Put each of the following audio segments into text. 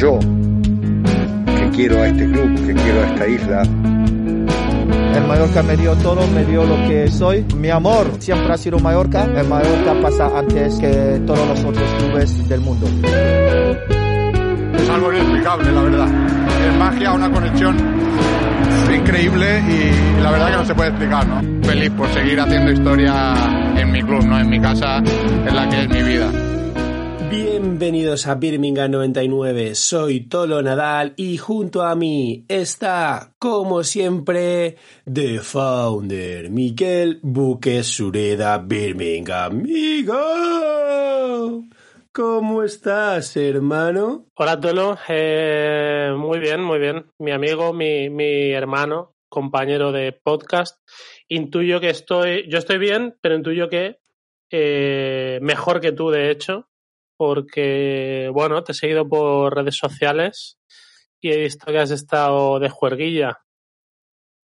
Yo, que quiero a este club, que quiero a esta isla, El Mallorca me dio todo, me dio lo que soy. Mi amor siempre ha sido Mallorca. El Mallorca pasa antes que todos los otros clubes del mundo. Es algo inexplicable, la verdad. Es magia, una conexión increíble y la verdad que no se puede explicar, ¿no? Feliz por seguir haciendo historia en mi club, ¿no? En mi casa, en la que es mi vida. Bienvenidos a Birmingham 99, soy Tolo Nadal y junto a mí está, como siempre, The Founder, Miguel Buque Sureda Birmingham. ¡Amigo! ¿Cómo estás, hermano? Hola, Tolo. Eh, muy bien, muy bien. Mi amigo, mi, mi hermano, compañero de podcast. Intuyo que estoy, yo estoy bien, pero intuyo que eh, mejor que tú, de hecho, porque, bueno, te he seguido por redes sociales y he visto que has estado de juerguilla.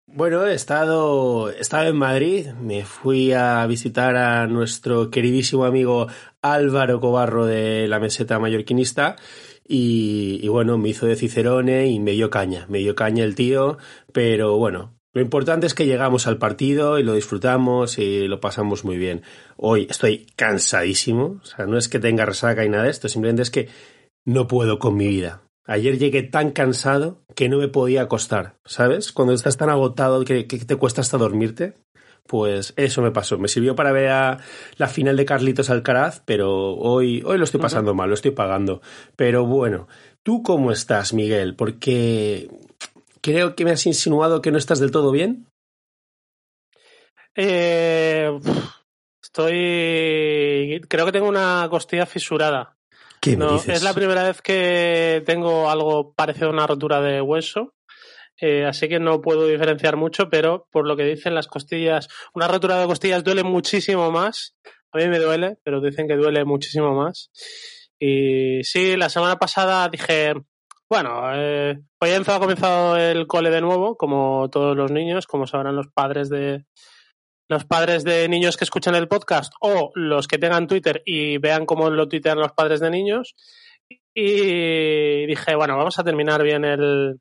Bueno, he estado, he estado en Madrid, me fui a visitar a nuestro queridísimo amigo Álvaro Cobarro de la meseta mallorquinista y, y bueno, me hizo de Cicerone y me dio caña, me dio caña el tío, pero bueno, lo importante es que llegamos al partido y lo disfrutamos y lo pasamos muy bien. Hoy estoy cansadísimo, o sea, no es que tenga resaca y nada de esto, simplemente es que no puedo con mi vida. Ayer llegué tan cansado que no me podía acostar, ¿sabes? Cuando estás tan agotado que, que te cuesta hasta dormirte. Pues eso me pasó. Me sirvió para ver a la final de Carlitos Alcaraz, pero hoy, hoy lo estoy pasando mal, lo estoy pagando. Pero bueno, ¿tú cómo estás, Miguel? Porque creo que me has insinuado que no estás del todo bien. Eh, estoy. Creo que tengo una costilla fisurada. ¿Qué me No, dices? es la primera vez que tengo algo parecido a una rotura de hueso. eh, así que no puedo diferenciar mucho, pero por lo que dicen las costillas, una rotura de costillas duele muchísimo más. A mí me duele, pero dicen que duele muchísimo más. Y sí, la semana pasada dije, bueno, eh, hoy ha comenzado el cole de nuevo, como todos los niños, como sabrán los padres de los padres de niños que escuchan el podcast o los que tengan Twitter y vean cómo lo tuitean los padres de niños. Y dije, bueno, vamos a terminar bien el.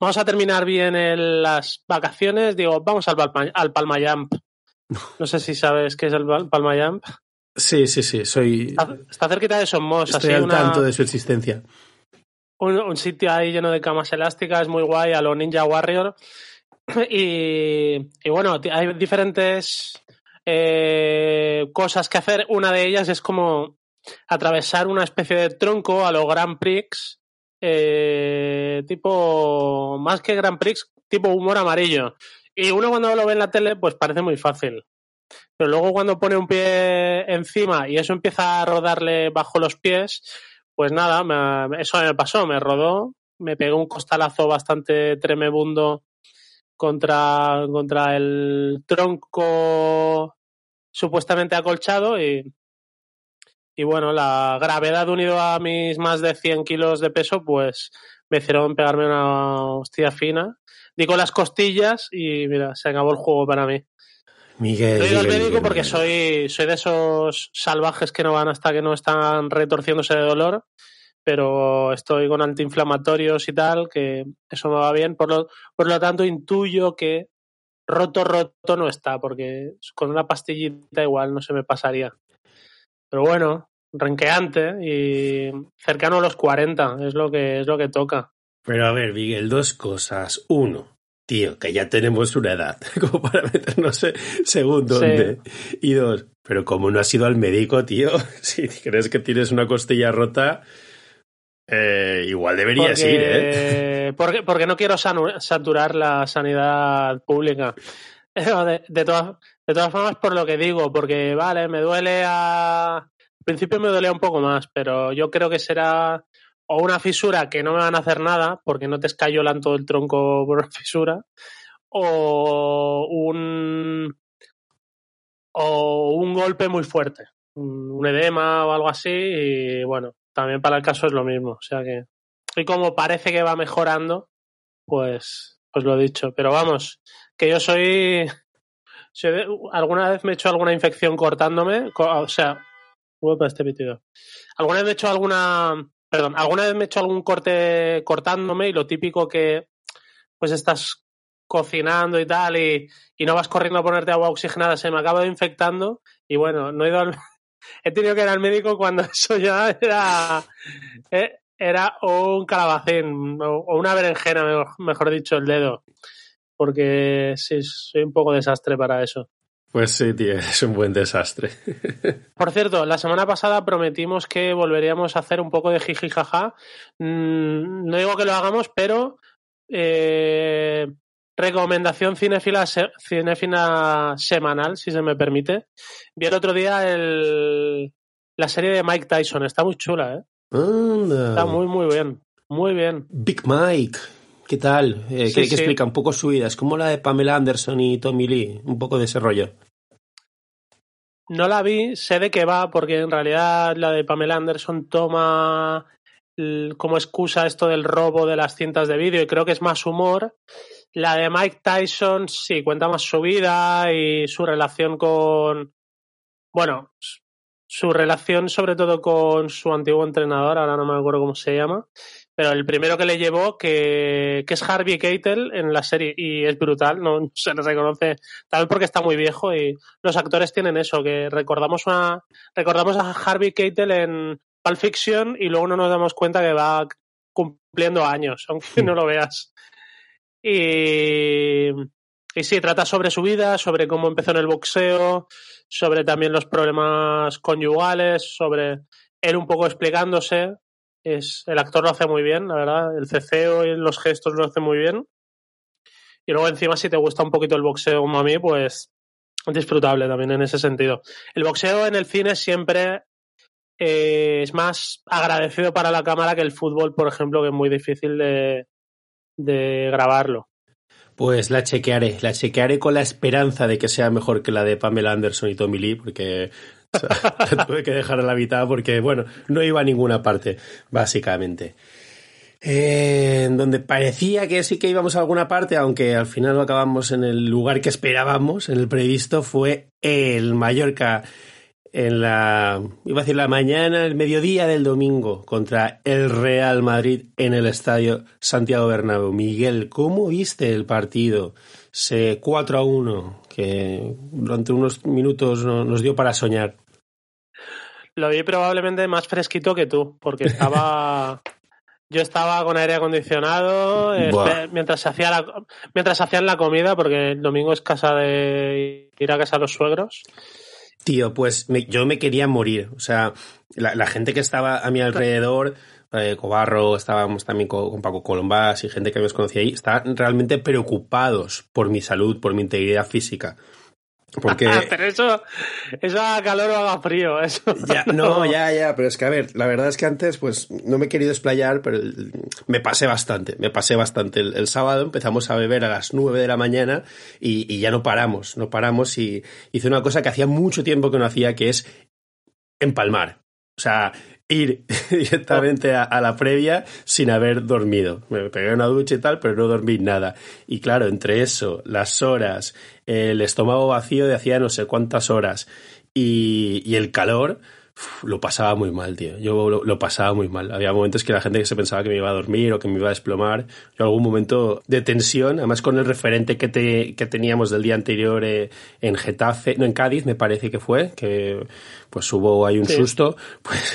Vamos a terminar bien el- las vacaciones. Digo, vamos al, Palma, al Palma Jump. No sé si sabes qué es el Pal- Palma Jump. Sí, sí, sí, soy. Está, está cerquita de Somos, Estoy así al una- tanto de su existencia. Un, sitio ahí lleno de camas elásticas, muy guay, a lo Ninja Warrior. Y, y bueno, hay diferentes eh, cosas que hacer. Una de ellas es como atravesar una especie de tronco a lo Grand Prix, eh, tipo, más que Grand Prix, tipo humor amarillo. Y uno cuando lo ve en la tele, pues parece muy fácil. Pero luego cuando pone un pie encima y eso empieza a rodarle bajo los pies, pues nada, me- eso me pasó, me rodó, me pegó un costalazo bastante tremebundo contra, contra el tronco supuestamente acolchado y, y bueno, la gravedad unido a mis más de 100 kilos de peso, pues me hicieron pegarme una hostia fina. Di con las costillas y mira, se acabó el juego para mí. Miguel. Miguel, porque soy, soy de esos salvajes que no van hasta que no están retorciéndose de dolor, pero estoy con antiinflamatorios y tal, que eso me va bien. Por lo, por lo tanto, intuyo que roto, roto no está, porque con una pastillita igual no se me pasaría. Pero bueno, renqueante y cercano a los 40, es lo que, es lo que toca. Pero a ver, Miguel, dos cosas. Uno, tío, que ya tenemos una edad como para meternos eh, según dónde. Y dos, pero como no has ido al médico, tío, si crees que tienes una costilla rota, Eh, igual deberías ir, ¿eh? Porque, porque no quiero saturar la sanidad pública. De, de, todas, de todas formas, por lo que digo, porque vale, me duele a. Al principio me dolía un poco más, pero yo creo que será o una fisura que no me van a hacer nada, porque no te escayolan todo el tronco por una fisura, o un. o un golpe muy fuerte, un edema o algo así, y bueno, también para el caso es lo mismo. O sea que. Y como parece que va mejorando, pues, pues lo he dicho. Pero vamos, que yo soy. alguna vez me he hecho alguna infección cortándome. O sea, este pitido. Alguna vez me he hecho alguna. Perdón, alguna vez me he hecho algún corte cortándome y lo típico que pues estás cocinando y tal y, y no vas corriendo a ponerte agua oxigenada, se me acaba infectando y bueno, no he ido al, he tenido que ir al médico cuando eso ya era, eh, era un calabacín o una berenjena, mejor dicho, el dedo. Porque sí, soy un poco desastre para eso. Pues sí, tío, es un buen desastre. Por cierto, la semana pasada prometimos que volveríamos a hacer un poco de jiji jaja. Mm, no digo que lo hagamos, pero eh, Recomendación cinéfila, cinéfila semanal, si se me permite. Vi el otro día el, la serie de Mike Tyson. Está muy chula, ¿eh? Está muy, muy bien. Muy bien. Big Mike. ¿Qué tal? Eh, que, explica un poco su vida. Es como la de Pamela Anderson y Tommy Lee. Un poco de ese rollo. No la vi, sé de qué va, porque en realidad la de Pamela Anderson toma como excusa esto del robo de las cintas de vídeo y creo que es más humor. La de Mike Tyson sí cuenta más su vida y su relación con. Bueno, su relación sobre todo con su antiguo entrenador, ahora no me acuerdo cómo se llama, pero el primero que le llevó, que, que es Harvey Keitel en la serie, y es brutal, no se le reconoce, tal vez porque está muy viejo y los actores tienen eso, que recordamos una, recordamos a Harvey Keitel en Pulp Fiction y luego no nos damos cuenta que va cumpliendo años, aunque no lo veas. Y, y sí, trata sobre su vida, sobre cómo empezó en el boxeo, sobre también los problemas conyugales, sobre él un poco explicándose. Es, el actor lo hace muy bien, la verdad. El ceceo y los gestos lo hace muy bien. Y luego encima si te gusta un poquito el boxeo como a mí, pues disfrutable también en ese sentido. El boxeo en el cine siempre eh, es más agradecido para la cámara que el fútbol, por ejemplo, que es muy difícil de, de grabarlo. Pues la chequearé, la chequearé con la esperanza de que sea mejor que la de Pamela Anderson y Tommy Lee, porque tuve que dejar la mitad porque, bueno, no iba a ninguna parte, básicamente. Eh, donde parecía que sí que íbamos a alguna parte, aunque al final no acabamos en el lugar que esperábamos, en el previsto, fue el Mallorca en la, iba a decir la mañana, el mediodía del domingo contra el Real Madrid en el estadio Santiago Bernabéu. Miguel, ¿cómo viste el partido? Se 4 a 1, que durante unos minutos nos dio para soñar. Lo vi probablemente más fresquito que tú, porque estaba yo estaba con aire acondicionado este, mientras se hacía la, mientras hacían la comida, porque el domingo es casa de ir a casa de los suegros. Tío, pues yo me quería morir. O sea, la, gente que estaba a mi alrededor, eh, Cobarro, estábamos también con, Paco Colombás y gente que me conocía ahí, estaban realmente preocupados por mi salud, por mi integridad física. Porque... pero eso, eso haga calor o haga frío. Eso no, ya, ya, pero es que a ver, la verdad es que antes pues no me he querido explayar, pero me pasé bastante, me pasé bastante. El, sábado empezamos a beber a las nueve de la mañana y, y, ya no paramos, no paramos y hice una cosa que hacía mucho tiempo que no hacía, que es empalmar. O sea, ir directamente a, la previa sin haber dormido. Me pegué una ducha y tal, pero no dormí nada. Y claro, entre eso, las horas, el estómago vacío de hacía no sé cuántas horas y, y el calor, lo pasaba muy mal, tío. Yo lo, pasaba muy mal. Había momentos que la gente que se pensaba que me iba a dormir o que me iba a desplomar. Yo algún momento de tensión, además con el referente que, te, que teníamos del día anterior eh, en Getafe, no, en Cádiz me parece que fue, que pues hubo ahí un susto. Pues,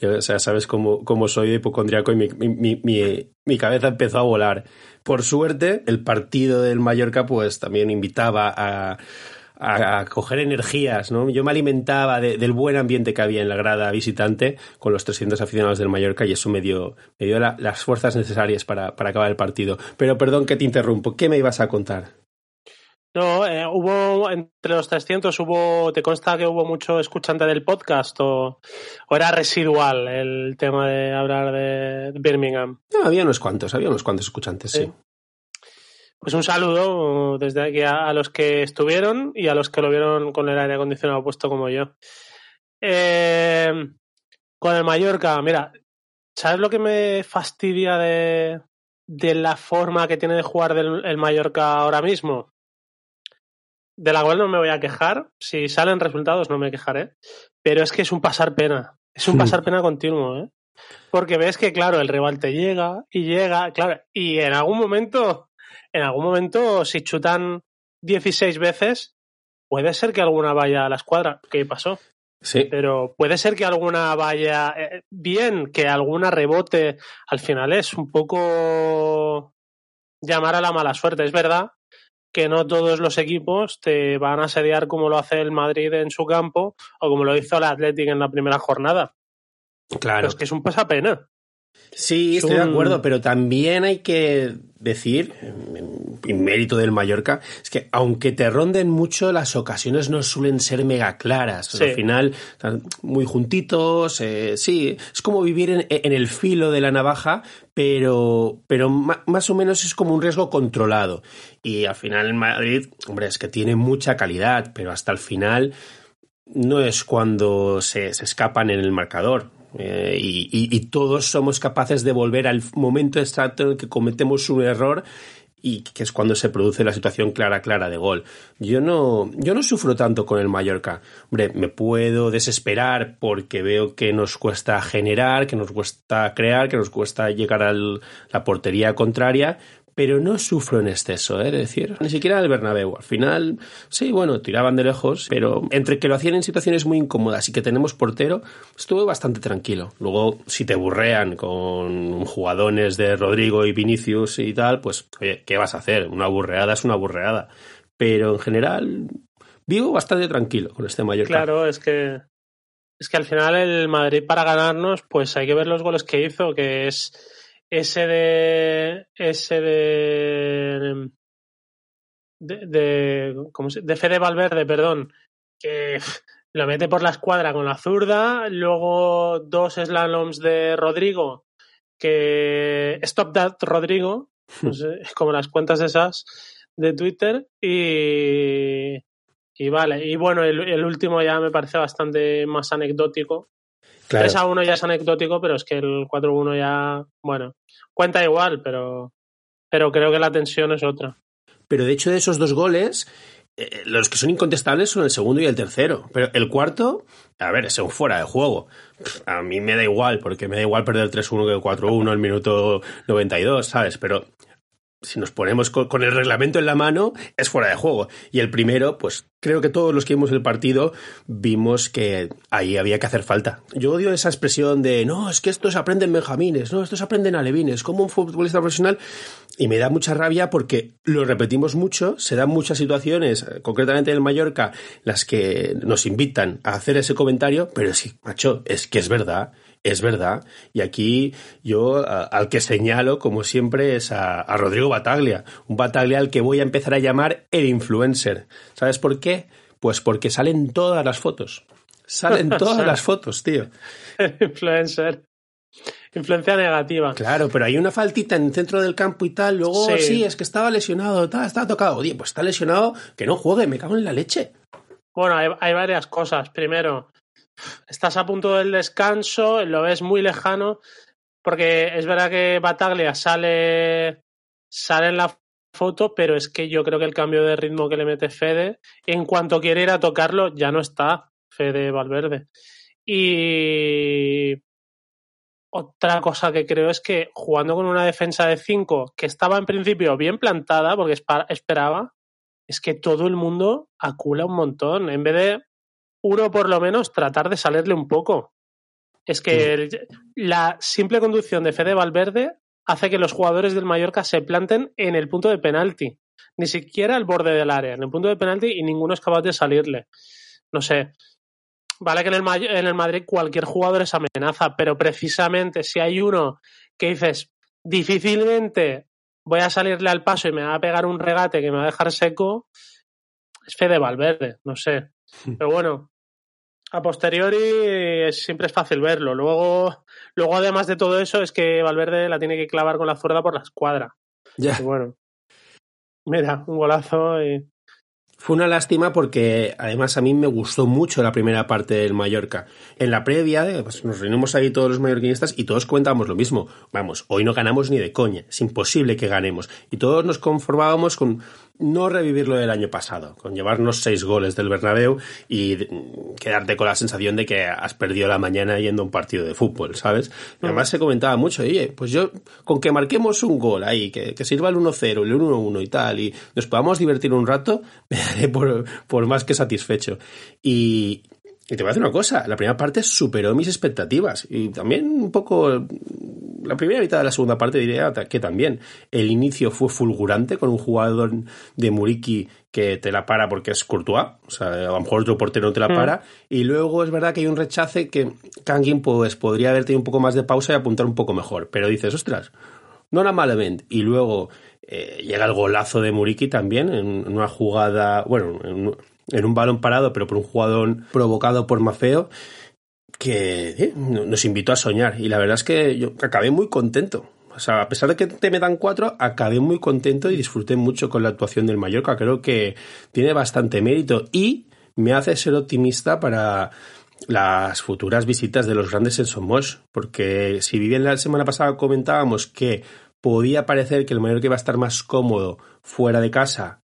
yo, o sea, sabes cómo, cómo soy de hipocondriaco y mi, mi, mi, mi cabeza empezó a volar. Por suerte, el partido del Mallorca pues también invitaba a a, coger energías, ¿no? Yo me alimentaba del buen ambiente que había en la grada visitante con los 300 aficionados del Mallorca y eso me dio, me dio las fuerzas necesarias para, para acabar el partido. Pero perdón que te interrumpo, ¿qué me ibas a contar? No, eh, hubo entre los 300, hubo, ¿te consta que hubo mucho escuchante del podcast o, era residual el tema de hablar de Birmingham? No, había unos cuantos, había unos cuantos escuchantes, sí. Pues un saludo desde aquí a, los que estuvieron y a los que lo vieron con el aire acondicionado puesto como yo. Eh, con el Mallorca, mira, ¿sabes lo que me fastidia de, de la forma que tiene de jugar el Mallorca ahora mismo? de la cual no me voy a quejar. Si salen resultados no me quejaré. Pero es que es un pasar pena. Es un pasar pena continuo, ¿eh? Porque ves que, claro, el rival te llega y llega, claro, y en algún momento, en algún momento, si chutan 16 veces, puede ser que alguna vaya a la escuadra. ¿Qué pasó? Sí. Pero puede ser que alguna vaya eh, bien, que alguna rebote. Al final es un poco llamar a la mala suerte. Es verdad que no todos los equipos te van a asediar como lo hace el Madrid en su campo o como lo hizo el Athletic en la primera jornada. Claro. es que es un pasapena. Sí, estoy de acuerdo, pero también hay que decir, en mérito del Mallorca, es que aunque te ronden mucho, las ocasiones no suelen ser mega claras. Al final, están muy juntitos, eh, sí, es como vivir en, en, el filo de la navaja, pero, pero más o menos es como un riesgo controlado. Y al final el Madrid, hombre, es que tiene mucha calidad, pero hasta el final no es cuando se, se escapan en el marcador. Eh, y, todos somos capaces de volver al momento exacto en el que cometemos un error y que es cuando se produce la situación clara, clara de gol. Yo no, yo no sufro tanto con el Mallorca. Hombre, me puedo desesperar porque veo que nos cuesta generar, que nos cuesta crear, que nos cuesta llegar a la portería contraria, pero no sufro en exceso, ¿eh? es decir, ni siquiera el Bernabéu. Al final, sí, bueno, tiraban de lejos, pero entre que lo hacían en situaciones muy incómodas y que tenemos portero, estuve bastante tranquilo. Luego, si te burrean con jugadores de Rodrigo y Vinicius y tal, pues, oye, ¿qué vas a hacer? Una burreada es una burreada. Pero en general, vivo bastante tranquilo con este mayor. Claro, es que es que al final el Madrid para ganarnos, pues hay que ver los goles que hizo, que es ese de ese de de, de, ¿cómo se, de Fede Valverde, perdón, que lo mete por la escuadra con la zurda, luego dos slaloms de Rodrigo, que Stop That Rodrigo, como las cuentas esas de Twitter, y, y vale, y bueno, el, el último ya me parece bastante más anecdótico, 3 a 1 ya es anecdótico, pero es que el 4 a 1 ya, bueno, cuenta igual, pero, pero creo que la tensión es otra. Pero de hecho de esos dos goles, eh, los que son incontestables son el segundo y el tercero. Pero el cuarto, a ver, es un fuera de juego. A mí me da igual, porque me da igual perder el 3-1 que el 4-1 el minuto 92, ¿sabes? Pero si nos ponemos con, el reglamento en la mano, es fuera de juego. Y el primero, pues creo que todos los que vimos el partido vimos que ahí había que hacer falta. Yo odio esa expresión de, no, es que estos aprenden benjamines, no, estos aprenden alevines, como un futbolista profesional. Y me da mucha rabia porque lo repetimos mucho, se dan muchas situaciones, concretamente en el Mallorca, las que nos invitan a hacer ese comentario, pero sí, macho, es que es verdad es verdad. Y aquí yo al que señalo, como siempre, es a, Rodrigo Bataglia. Un Bataglia al que voy a empezar a llamar el influencer. ¿Sabes por qué? Pues porque salen todas las fotos. Salen todas las fotos, tío. influencer. Influencia negativa. Claro, pero hay una faltita en el centro del campo y tal. Luego, sí, es que estaba lesionado, tal, estaba tocado. Oye, pues está lesionado, que no juegue, me cago en la leche. Bueno, hay varias cosas. Primero, estás a punto del descanso, lo ves muy lejano, porque es verdad que Bataglia sale, sale en la foto, pero es que yo creo que el cambio de ritmo que le mete Fede, en cuanto quiere ir a tocarlo, ya no está Fede Valverde. Y otra cosa que creo es que jugando con una defensa de 5 que estaba en principio bien plantada, porque esperaba, es que todo el mundo acula un montón. En vez de uno por lo menos tratar de salirle un poco. Es que la simple conducción de Fede Valverde hace que los jugadores del Mallorca se planten en el punto de penalti. ni siquiera al borde del área, en el punto de penalti, y ninguno es capaz de salirle. No sé. Vale que en el, en el Madrid cualquier jugador es amenaza, pero precisamente si hay uno que dices, difícilmente voy a salirle al paso y me va a pegar un regate que me va a dejar seco, es Fede Valverde, no sé. Pero bueno, a posteriori siempre es fácil verlo. Luego, luego además de todo eso, es que Valverde la tiene que clavar con la zurda por la escuadra. Ya. bueno, mira, un golazo y fue una lástima porque además a mí me gustó mucho la primera parte del Mallorca. En la previa, eh, pues nos reunimos ahí todos los mallorquinistas y todos cuentábamos lo mismo. Vamos, hoy no ganamos ni de coña, es imposible que ganemos. Y todos nos conformábamos con no revivir lo del año pasado, con llevarnos seis goles del Bernabéu y quedarte con la sensación de que has perdido la mañana yendo a un partido de fútbol, ¿sabes? Y además se comentaba mucho, oye, pues yo, con que marquemos un gol ahí, que, sirva el 1-0, el 1-1 y tal, y nos podamos divertir un rato, me daré por más que satisfecho. Y, y te voy a decir una cosa, la primera parte superó mis expectativas. Y también un poco la primera mitad de la segunda parte diría que también. El inicio fue fulgurante con un jugador de Muriki que te la para porque es Courtois, o sea, a lo mejor otro portero no te la mm. para, y luego es verdad que hay un rechace que Kangin pues podría haber tenido un poco más de pausa y apuntar un poco mejor, pero dices, ostras, no era malamente, y luego eh, llega el golazo de Muriki también en una jugada, bueno, en, en un balón parado, pero por un jugador provocado por Mafeo, que eh, nos invitó a soñar. Y la verdad es que yo acabé muy contento. O sea, a pesar de que te me dan cuatro, acabé muy contento y disfruté mucho con la actuación del Mallorca. Creo que tiene bastante mérito y me hace ser optimista para las futuras visitas de los grandes en Somos. Porque si bien la semana pasada comentábamos que podía parecer que el Mallorca iba a estar más cómodo fuera de casa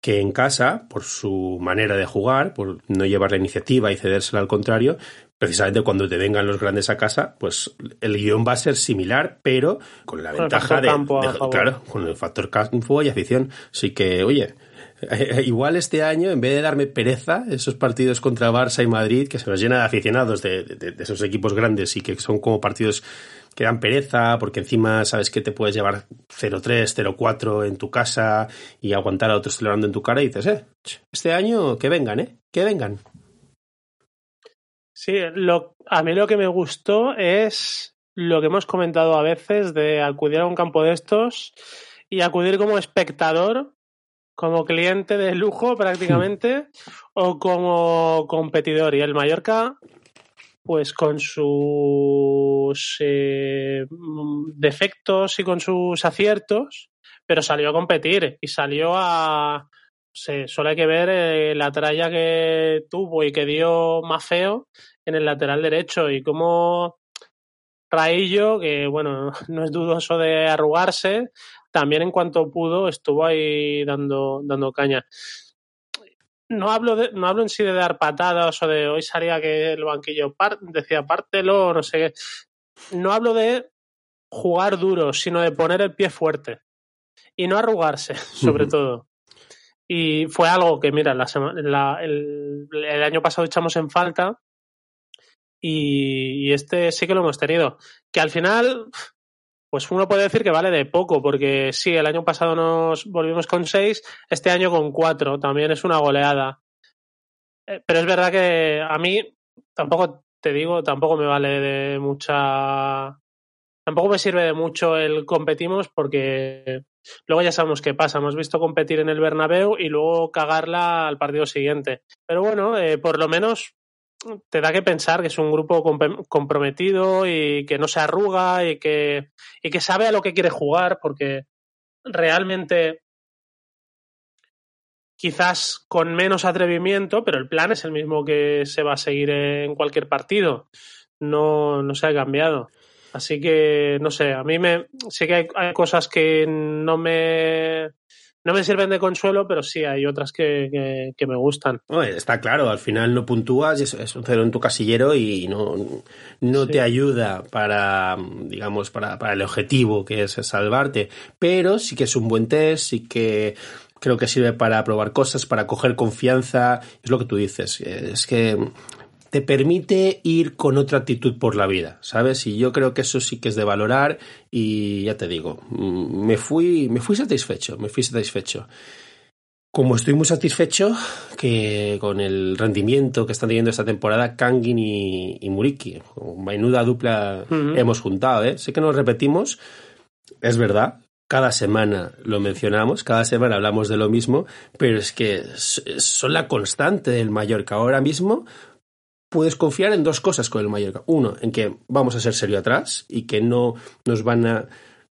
que en casa, por su manera de jugar, por no llevar la iniciativa y cedérsela al contrario, precisamente cuando te vengan los grandes a casa, pues el guion va a ser similar, pero con la ventaja de, claro, con el factor campo y afición. Así que, oye, igual este año, en vez de darme pereza, esos partidos contra Barça y Madrid, que se nos llena de aficionados de, de esos equipos grandes y que son como partidos que dan pereza, porque encima sabes que te puedes llevar 0,3, 0,4 en tu casa y aguantar a otros celebrando en tu cara y dices, eh, este año que vengan, eh, que vengan. Sí, lo, a mí lo que me gustó es lo que hemos comentado a veces de acudir a un campo de estos y acudir como espectador, como cliente de lujo prácticamente, o como competidor. Y el Mallorca pues con sus eh, defectos y con sus aciertos, pero salió a competir y salió a... solo hay que ver eh, la tralla que tuvo y que dio más feo en el lateral derecho y cómo Raillo, que bueno, no es dudoso de arrugarse, también en cuanto pudo estuvo ahí dando, dando caña no hablo de, no hablo en sí de dar patadas o de hoy salía que el banquillo decía pártelo o no sé qué. No hablo de jugar duro, sino de poner el pie fuerte y no arrugarse, sobre todo. Y fue algo que, mira, la, el, el, año pasado echamos en falta y, y, este sí que lo hemos tenido. Que al final pues uno puede decir que vale de poco, porque sí, el año pasado nos volvimos con seis, este año con cuatro, también es una goleada. Eh, pero es verdad que a mí tampoco te digo, tampoco me vale de mucha. Tampoco me sirve de mucho el competimos porque luego ya sabemos qué pasa. Hemos visto competir en el Bernabéu y luego cagarla al partido siguiente. Pero bueno, eh, por lo menos te da que pensar que es un grupo comprometido y que no se arruga y que, y que sabe a lo que quiere jugar, porque realmente quizás con menos atrevimiento, pero el plan es el mismo que se va a seguir en cualquier partido. No, no se ha cambiado. Así que, no sé, a mí me sé que hay cosas que no me no me sirven de consuelo, pero sí hay otras que, me gustan. está claro, al final no puntúas, es, es un cero en tu casillero y no, no te ayuda para, digamos, para, para el objetivo que es salvarte, pero sí que es un buen test, sí que creo que sirve para probar cosas, para coger confianza, es lo que tú dices, es que te permite ir con otra actitud por la vida, ¿sabes? Y yo creo que eso sí que es de valorar y ya te digo, mm, me fui, me fui satisfecho, me fui satisfecho. Como estoy muy satisfecho que con el rendimiento que están teniendo esta temporada Kangin y, Muriki, menuda dupla hemos juntado, ¿eh? Sé que nos repetimos, es verdad, cada semana lo mencionamos, cada semana hablamos de lo mismo, pero es que son la constante del Mallorca. Ahora mismo puedes confiar en dos cosas con el Mallorca. Uno, en que vamos a ser serio atrás y que no nos van a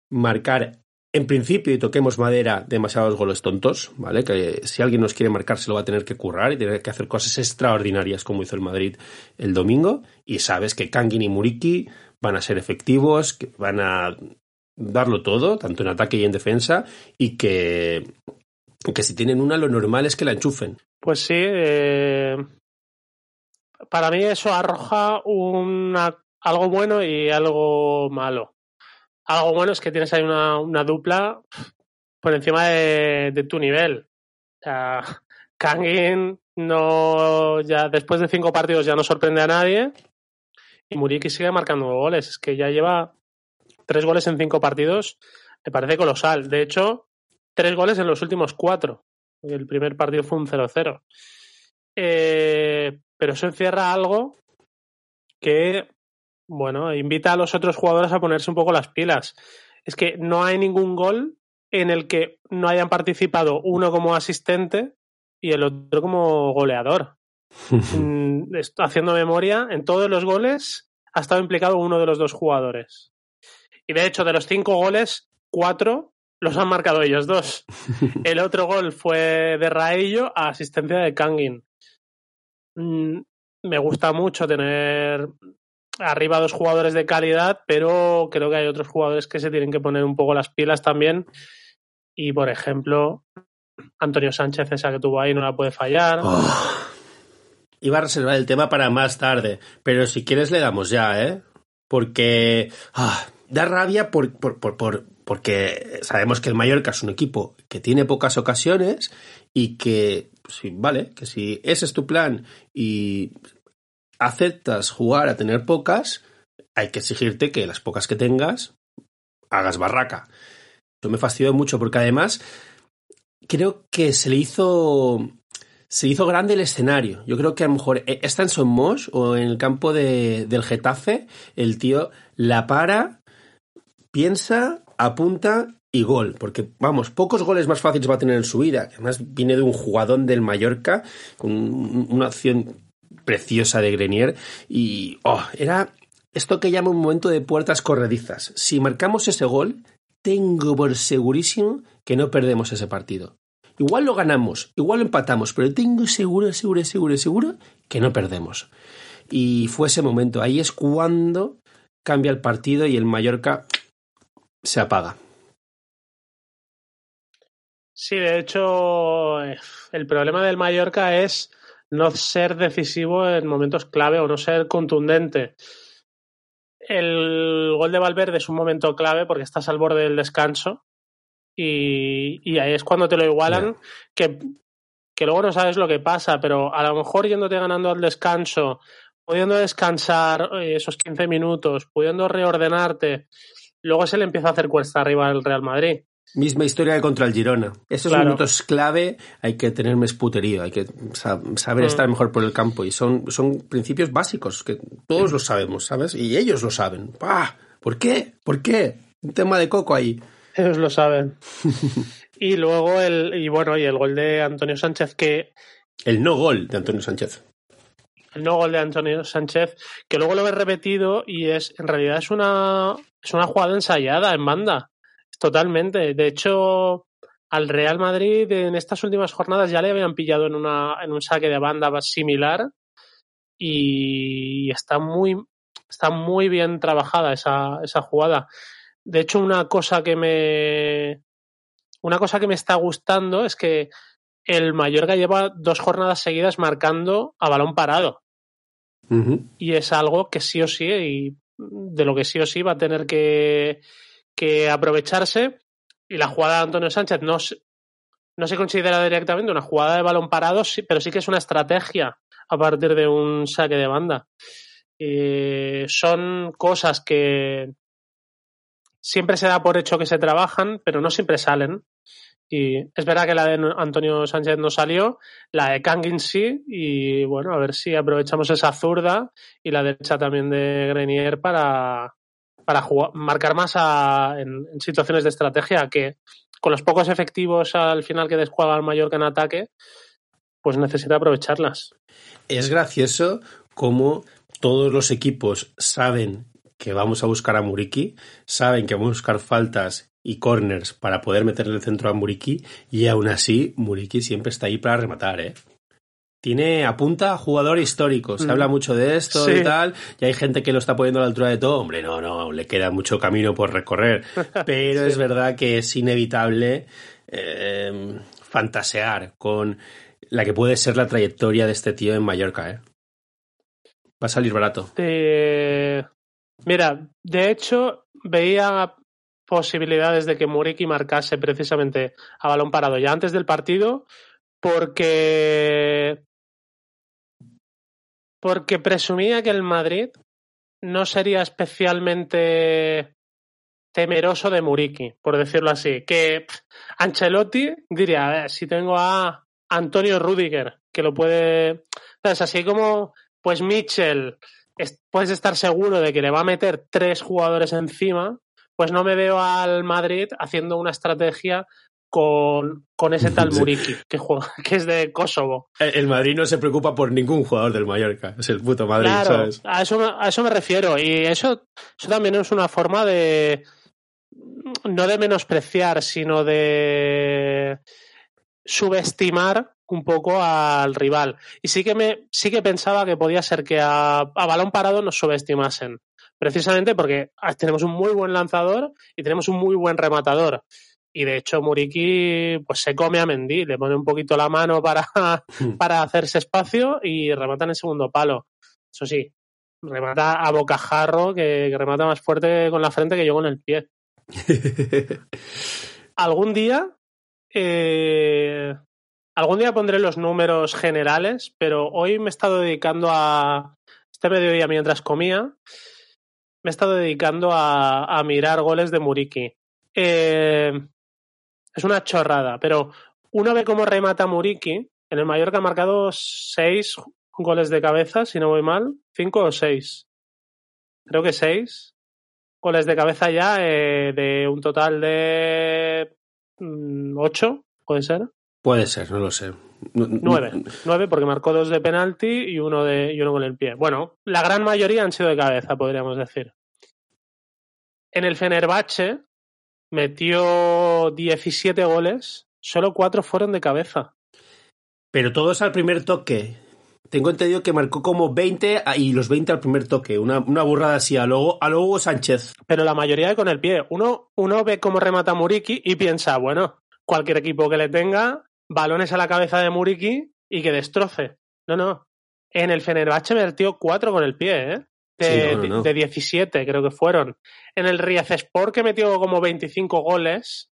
marcar en principio y toquemos madera demasiados goles tontos, ¿vale? Que si alguien nos quiere marcar se lo va a tener que currar y tener que hacer cosas extraordinarias como hizo el Madrid el domingo y sabes que Kangin y Muriki van a ser efectivos, que van a darlo todo, tanto en ataque y en defensa y que, que si tienen una lo normal es que la enchufen. Pues sí, eh, para mí eso arroja una, algo bueno y algo malo. Algo bueno es que tienes ahí una, dupla por encima de, tu nivel. O sea, Kangin no, ya después de cinco partidos ya no sorprende a nadie y Muriki sigue marcando goles. Es que ya lleva tres goles en cinco partidos. Me parece colosal. De hecho, tres goles en los últimos cuatro. El primer partido fue un 0-0. Eh, pero eso encierra algo que, bueno, invita a los otros jugadores a ponerse un poco las pilas. Es que no hay ningún gol en el que no hayan participado uno como asistente y el otro como goleador. Mm, haciendo memoria, en todos los goles ha estado implicado uno de los dos jugadores. Y de hecho, de los cinco goles, cuatro los han marcado ellos dos. El otro gol fue de Raello a asistencia de Kangin. Mm, me gusta mucho tener arriba dos jugadores de calidad, pero creo que hay otros jugadores que se tienen que poner un poco las pilas también. Y por ejemplo, Antonio Sánchez, esa que tuvo ahí, no la puede fallar. Oh. Iba a reservar el tema para más tarde, pero si quieres le damos ya, ¿eh? Porque ah, da rabia por, por, por, porque sabemos que el Mallorca es un equipo que tiene pocas ocasiones y que vale, que si ese es tu plan y aceptas jugar a tener pocas, hay que exigirte que las pocas que tengas hagas barraca. Eso me fastidió mucho porque además creo que se le hizo se hizo grande el escenario. Yo creo que a lo mejor eh, está en Somos o en el campo de, del Getafe, el tío la para, piensa, apunta y gol, porque vamos, pocos goles más fáciles va a tener en su vida. Además, viene de un jugadón del Mallorca con una acción preciosa de Grenier y oh, era esto que llama un momento de puertas corredizas. Si marcamos ese gol, tengo por segurísimo que no perdemos ese partido. Igual lo ganamos, igual lo empatamos, pero tengo seguro, seguro, seguro, seguro que no perdemos. Y fue ese momento. Ahí es cuando cambia el partido y el Mallorca se apaga. Sí, de hecho, el problema del Mallorca es no ser decisivo en momentos clave o no ser contundente. El gol de Valverde es un momento clave porque estás al borde del descanso y, ahí es cuando te lo igualan, que, que luego no sabes lo que pasa, pero a lo mejor yéndote ganando al descanso, pudiendo descansar eh, esos 15 minutos, pudiendo reordenarte, luego se le empieza a hacer cuesta arriba al Real Madrid. Misma historia que contra el Girona. Esos minutos clave hay que tener mesputerío, hay que saber mm. estar mejor por el campo y son, son principios básicos que todos lo sabemos, ¿sabes? Y ellos lo saben. ¿Por qué? ¿Por qué? Un tema de coco ahí. Ellos lo saben. y luego el, y bueno, y el gol de Antonio Sánchez que... El no gol de Antonio Sánchez. El no gol de Antonio Sánchez, que luego lo he repetido y es, en realidad es una, es una jugada ensayada en banda Totalmente. De hecho, al Real Madrid en estas últimas jornadas ya le habían pillado en, una, en un saque de banda similar y está muy, está muy bien trabajada esa, esa jugada. De hecho, una cosa que me. Una cosa que me está gustando es que el Mallorca lleva dos jornadas seguidas marcando a balón parado. Y es algo que sí o sí, y de lo que sí o sí va a tener que, que aprovecharse y la jugada de Antonio Sánchez no, no se considera directamente una jugada de balón parado, pero sí que es una estrategia a partir de un saque de banda. Eh, son cosas que siempre se da por hecho que se trabajan, pero no siempre salen. Y es verdad que la de Antonio Sánchez no salió, la de Kangin sí, y bueno, a ver si aprovechamos esa zurda y la derecha también de Grenier para, para jugar, marcar más en, situaciones de estrategia, que con los pocos efectivos al final que descuadra el Mallorca en ataque, pues necesita aprovecharlas. Es gracioso cómo todos los equipos saben que vamos a buscar a Muriki, saben que vamos a buscar faltas y corners para poder meterle el centro a Muriki y aún así Muriki siempre está ahí para rematar, ¿eh? Tiene, apunta a jugador histórico, se mm. habla mucho de esto y tal, y hay gente que lo está poniendo a la altura de todo, hombre, no, no, le queda mucho camino por recorrer, pero es verdad que es inevitable eh, fantasear con la que puede ser la trayectoria de este tío en Mallorca, ¿eh? Va a salir barato. Mira, de hecho, veía posibilidades de que Muriki marcase precisamente a balón parado ya antes del partido, porque. Porque presumía que el Madrid no sería especialmente temeroso de Muriki, por decirlo así. Que Ancelotti diría, a ver, si tengo a Antonio Rudiger, que lo puede. ¿Sabes? Así como, pues Mitchell puedes estar seguro de que le va a meter tres jugadores encima, pues no me veo al Madrid haciendo una estrategia con, con ese tal Muriki, que, que es de Kosovo. El Madrid no se preocupa por ningún jugador del Mallorca, es el puto Madrid, ¿sabes? A eso, a eso me refiero, y eso, eso también es una forma de. no de menospreciar, sino de subestimar un poco al rival. Y sí que me, sí que pensaba que podía ser que a, balón parado nos subestimasen. Precisamente porque tenemos un muy buen lanzador y tenemos un muy buen rematador. Y de hecho, Muriki pues se come a Mendy, le pone un poquito la mano para, para hacerse espacio y remata en el segundo palo. Eso sí, remata a bocajarro, que, que remata más fuerte con la frente que yo con el pie. Algún día eh, Algún día pondré los números generales, pero hoy me he estado dedicando a. Este mediodía mientras comía, me he estado dedicando a, mirar goles de Muriki. Eh, es una chorrada, pero uno ve cómo remata Muriki. En el Mallorca ha marcado seis goles de cabeza, si no voy mal. ¿Cinco o seis? Creo que seis goles de cabeza ya, eh, de un total de mm, ocho, puede ser. Puede ser, no lo sé. Nueve. Nueve porque marcó dos de penalti y uno, de, y uno con el pie. Bueno, la gran mayoría han sido de cabeza, podríamos decir. En el Fenerbahce metió 17 goles, solo cuatro fueron de cabeza. Pero todos al primer toque. Tengo entendido que marcó como 20 y los 20 al primer toque. Una, una burrada así a luego, a luego Sánchez. Pero la mayoría con el pie. Uno, uno ve cómo remata Muriki y piensa, bueno, cualquier equipo que le tenga balones a la cabeza de Muriki y que destroce. No, no. En el Fenerbahce metió cuatro con el pie, ¿eh? De, 17, creo que fueron. En el Sport que metió como 25 goles,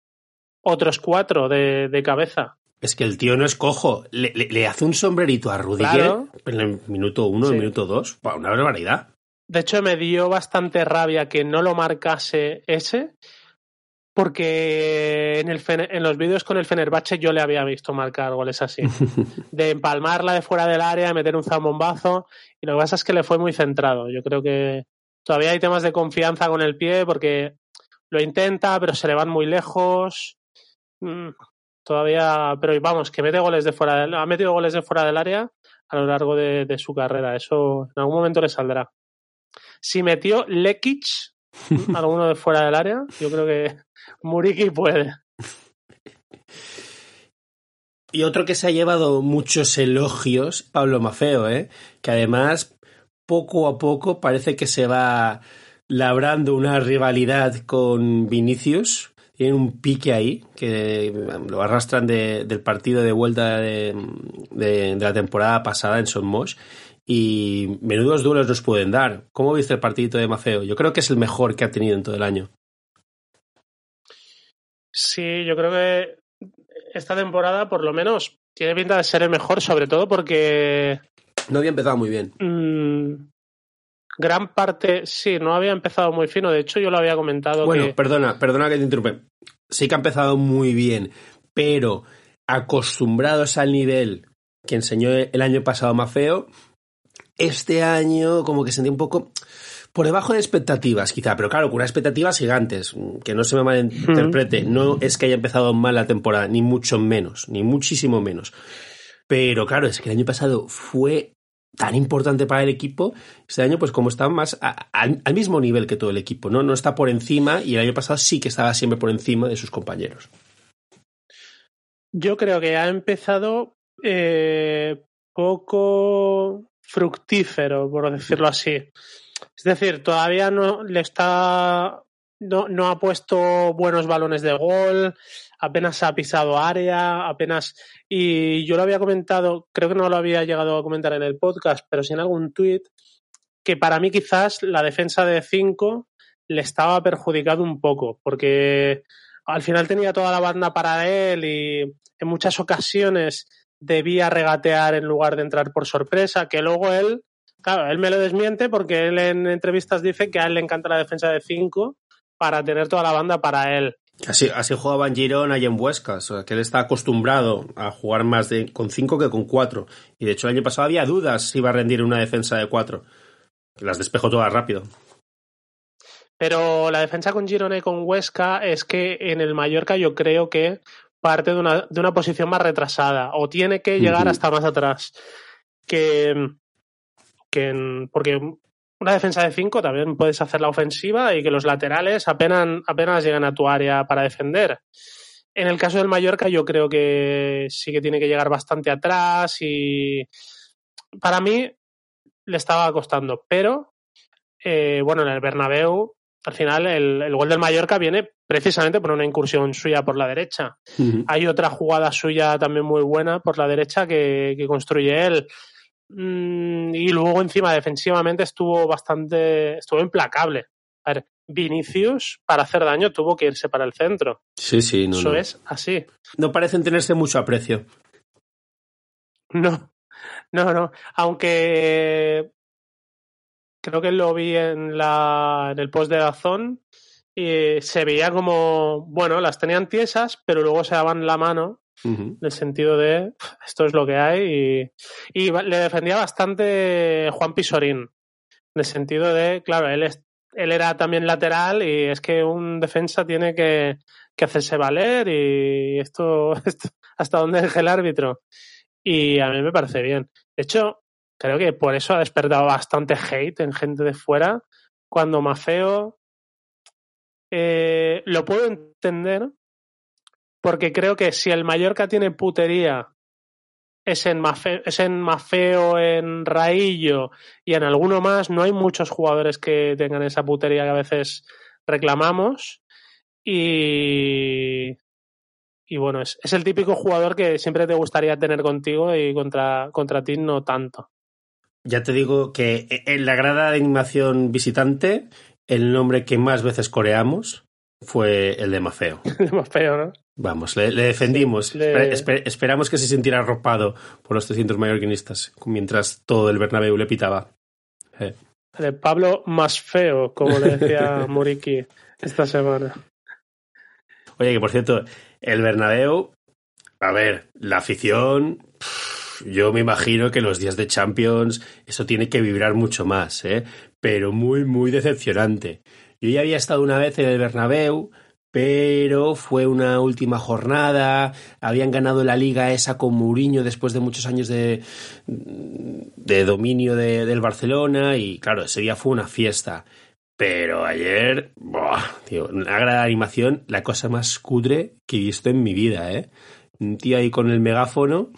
otros cuatro de, cabeza. Es que el tío no es cojo. Le, hace un sombrerito a Rudiger en el minuto uno, en el minuto dos. una barbaridad. De hecho, me dio bastante rabia que no lo marcase ese porque en, el, en los vídeos con el Fenerbahce yo le había visto marcar goles así. De empalmarla de fuera del área, meter un zambombazo. Y lo que pasa es que le fue muy centrado. Yo creo que todavía hay temas de confianza con el pie porque lo intenta, pero se le van muy lejos. Mm, todavía, pero vamos, que mete goles de fuera del, ha metido goles de fuera del área a lo largo de, de su carrera. Eso en algún momento le saldrá. Si metió Lekic, alguno de fuera del área, yo creo que Muriki puede. Y otro que se ha llevado muchos elogios, Pablo Mafeo, ¿eh? que además poco a poco parece que se va labrando una rivalidad con Vinicius. Tiene un pique ahí que lo arrastran del partido de vuelta de, la temporada pasada en Son y menudos duelos nos pueden dar. ¿Cómo viste el partidito de Mafeo? Yo creo que es el mejor que ha tenido en todo el año. Sí, yo creo que esta temporada, por lo menos, tiene pinta de ser el mejor, sobre todo porque No había empezado muy bien. Mm, gran parte, sí, no había empezado muy fino. De hecho, yo lo había comentado. Bueno, que... perdona, perdona que te interrumpe. Sí que ha empezado muy bien, pero acostumbrados al nivel que enseñó el año pasado Mafeo, este año como que sentí un poco por debajo de expectativas, quizá, pero claro, con unas expectativas gigantes, que no se me malinterprete, no es que haya empezado mal la temporada, ni mucho menos, ni muchísimo menos. Pero claro, es que el año pasado fue tan importante para el equipo, este año pues como está más al mismo nivel que todo el equipo, ¿no? No está por encima y el año pasado sí que estaba siempre por encima de sus compañeros. Yo creo que ha empezado eh, poco fructífero, por decirlo así. Es decir, todavía no le está. No, no ha puesto buenos balones de gol, apenas ha pisado área, apenas. Y yo lo había comentado, creo que no lo había llegado a comentar en el podcast, pero sí en algún tuit, que para mí quizás la defensa de 5 le estaba perjudicado un poco, porque al final tenía toda la banda para él y en muchas ocasiones debía regatear en lugar de entrar por sorpresa, que luego él, claro, él me lo desmiente porque él en entrevistas dice que a él le encanta la defensa de 5 para tener toda la banda para él. Así, así jugaba en Girona y en Huesca, o sea, que él está acostumbrado a jugar más de, con 5 que con 4. Y de hecho el año pasado había dudas si iba a rendir una defensa de 4. Las despejo todas rápido. Pero la defensa con Girona y con Huesca es que en el Mallorca yo creo que parte de una, de una posición más retrasada o tiene que llegar hasta más atrás. Que, que porque una defensa de 5 también puedes hacer la ofensiva y que los laterales apenas, apenas llegan a tu área para defender. En el caso del Mallorca yo creo que sí que tiene que llegar bastante atrás y para mí le estaba costando, pero eh, bueno, en el Bernabéu al final el, el, gol del Mallorca viene precisamente por una incursión suya por la derecha. Uh -huh. Hay otra jugada suya también muy buena por la derecha que, que construye él. Mm, y luego encima defensivamente estuvo bastante, estuvo implacable. A ver, Vinicius para hacer daño tuvo que irse para el centro. Sí, sí, no. Eso no. es así. No parecen tenerse mucho aprecio. No, no, no. Aunque creo que lo vi en, la, en el post de Dazón y se veía como, bueno, las tenían tiesas, pero luego se daban la mano uh -huh. en el sentido de esto es lo que hay y, y, le defendía bastante Juan Pisorín en el sentido de, claro, él, es, él era también lateral y es que un defensa tiene que, que hacerse valer y esto, esto hasta dónde deje el árbitro y a mí me parece bien. De hecho, creo que por eso ha despertado bastante hate en gente de fuera. Cuando Mafeo eh, lo puedo entender porque creo que si el Mallorca tiene putería es en, Mafeo, es en Mafeo, en Raillo y en alguno más. No hay muchos jugadores que tengan esa putería que a veces reclamamos. Y, y bueno, es, es el típico jugador que siempre te gustaría tener contigo y contra, contra ti no tanto. Ya te digo que en la grada de animación visitante, el nombre que más veces coreamos fue el de Mafeo. El de Mafeo, ¿no? Vamos, le, le defendimos. Sí, le... Esper, esperamos que se sintiera arropado por los 300 mallorquinistas mientras todo el Bernabéu le pitaba. Eh. De Pablo más feo, como le decía Muriki esta semana. Oye, que por cierto, el Bernabéu, a ver, la afición, yo me imagino que los días de Champions eso tiene que vibrar mucho más, ¿eh? pero muy, muy decepcionante. Yo ya había estado una vez en el Bernabéu, pero fue una última jornada, habían ganado la liga esa con Mourinho después de muchos años de, de dominio de, del Barcelona y claro, ese día fue una fiesta. Pero ayer, buah, tío, una gran animación, la cosa más cutre que he visto en mi vida, ¿eh? Un tío ahí con el megáfono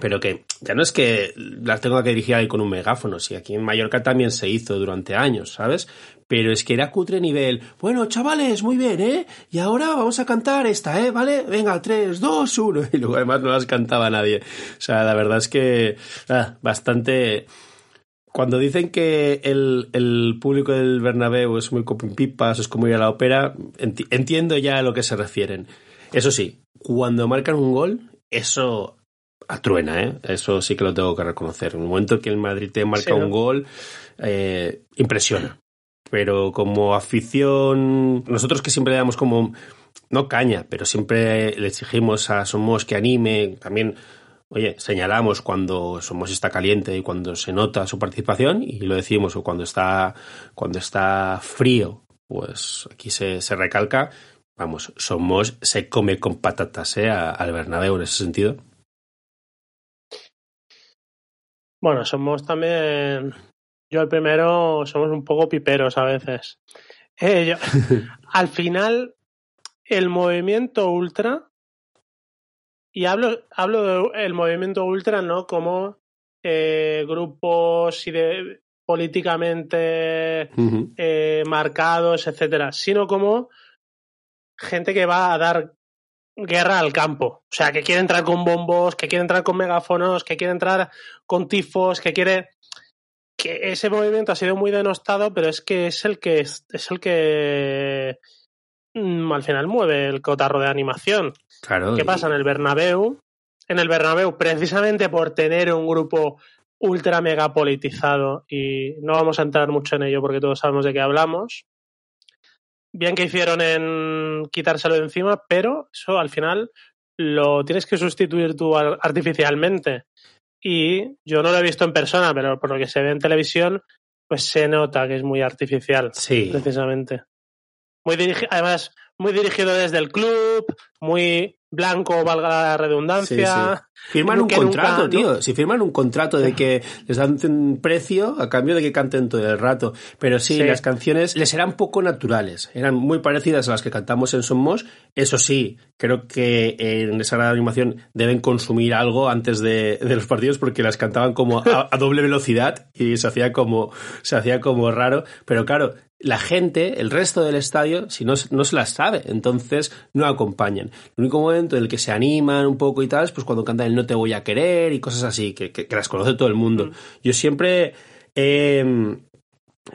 pero que ya no es que las tenga que dirigir ahí con un megáfono, si aquí en Mallorca también se hizo durante años, ¿sabes? Pero es que era cutre nivel, bueno, chavales, muy bien, ¿eh? Y ahora vamos a cantar esta, ¿eh? ¿Vale? Venga, tres, dos, uno. Y luego además no las cantaba nadie. O sea, la verdad es que ah, bastante... Cuando dicen que el, el, público del Bernabéu es muy copimpipas, es como ir a la ópera, enti entiendo ya a lo que se refieren. Eso sí, cuando marcan un gol, eso atruena, ¿eh? Eso sí que lo tengo que reconocer. En el momento que el Madrid te marca un gol, eh, impresiona. Pero como afición, nosotros que siempre le damos como, no caña, pero siempre le exigimos a Somos que anime, también oye, señalamos cuando Somos está caliente y cuando se nota su participación y lo decimos, o cuando está, cuando está frío, pues aquí se, se recalca. Vamos, Somos se come con patatas ¿eh? al Bernabéu en ese sentido. Bueno, somos también. Yo el primero somos un poco piperos a veces. Eh, al final, el movimiento ultra y hablo, hablo del movimiento ultra, ¿no? Como eh, grupos y de, políticamente eh, marcados, etcétera, sino como gente que va a dar guerra al campo. O sea, que quiere entrar con bombos, que quiere entrar con megáfonos, que quiere entrar con tifos, que quiere. que ese movimiento ha sido muy denostado, pero es que es el que es el que Mm, al final mueve el cotarro de animación. Claro. ¿Qué pasa en el Bernabéu? En el Bernabéu, precisamente por tener un grupo ultra mega politizado, y no vamos a entrar mucho en ello porque todos sabemos de qué hablamos. Bien que hicieron en quitárselo de encima, pero eso al final lo tienes que sustituir tú artificialmente. Y yo no lo he visto en persona, pero por lo que se ve en televisión, pues se nota que es muy artificial. Sí. Precisamente muy además muy dirigido desde el club, muy blanco, valga la redundancia. Firman un contrato, tío. Si firman un contrato de que les dan un precio a cambio de que canten todo el rato. Pero sí, las canciones les eran poco naturales. Eran muy parecidas a las que cantamos en Somos. Eso sí, creo que en esa gran animación deben consumir algo antes de, los partidos porque las cantaban como a, a, doble velocidad y se hacía como, se hacía como raro. Pero claro, la gente, el resto del estadio, si no, no se las sabe, entonces no acompañan. El único momento en el que se animan un poco y tal es pues cuando cantan el No te voy a querer y cosas así, que, que, las conoce todo el mundo. Mm. Yo siempre he mm,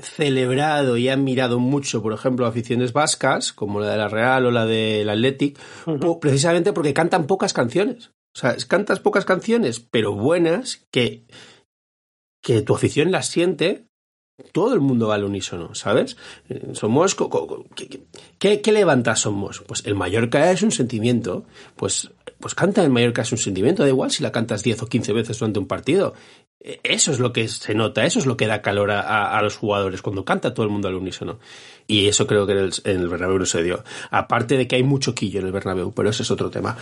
celebrado y he admirado mucho, por ejemplo, aficiones vascas, como la de la Real o la del Athletic, precisamente porque cantan pocas canciones. O sea, cantas pocas canciones, pero buenas, que, que tu afición las siente todo el mundo va al unísono, ¿sabes? Eh, somos. ¿Qué, qué, levanta Somos? Pues el Mallorca es un sentimiento. Pues, pues canta el Mallorca es un sentimiento. Da igual si la cantas 10 o 15 veces durante un partido. E, eso es lo que se nota, eso es lo que da calor a, a los jugadores cuando canta todo el mundo al unísono. Y eso creo que en el, en el Bernabéu no se dio. Aparte de que hay mucho quillo en el Bernabéu, pero ese es otro tema.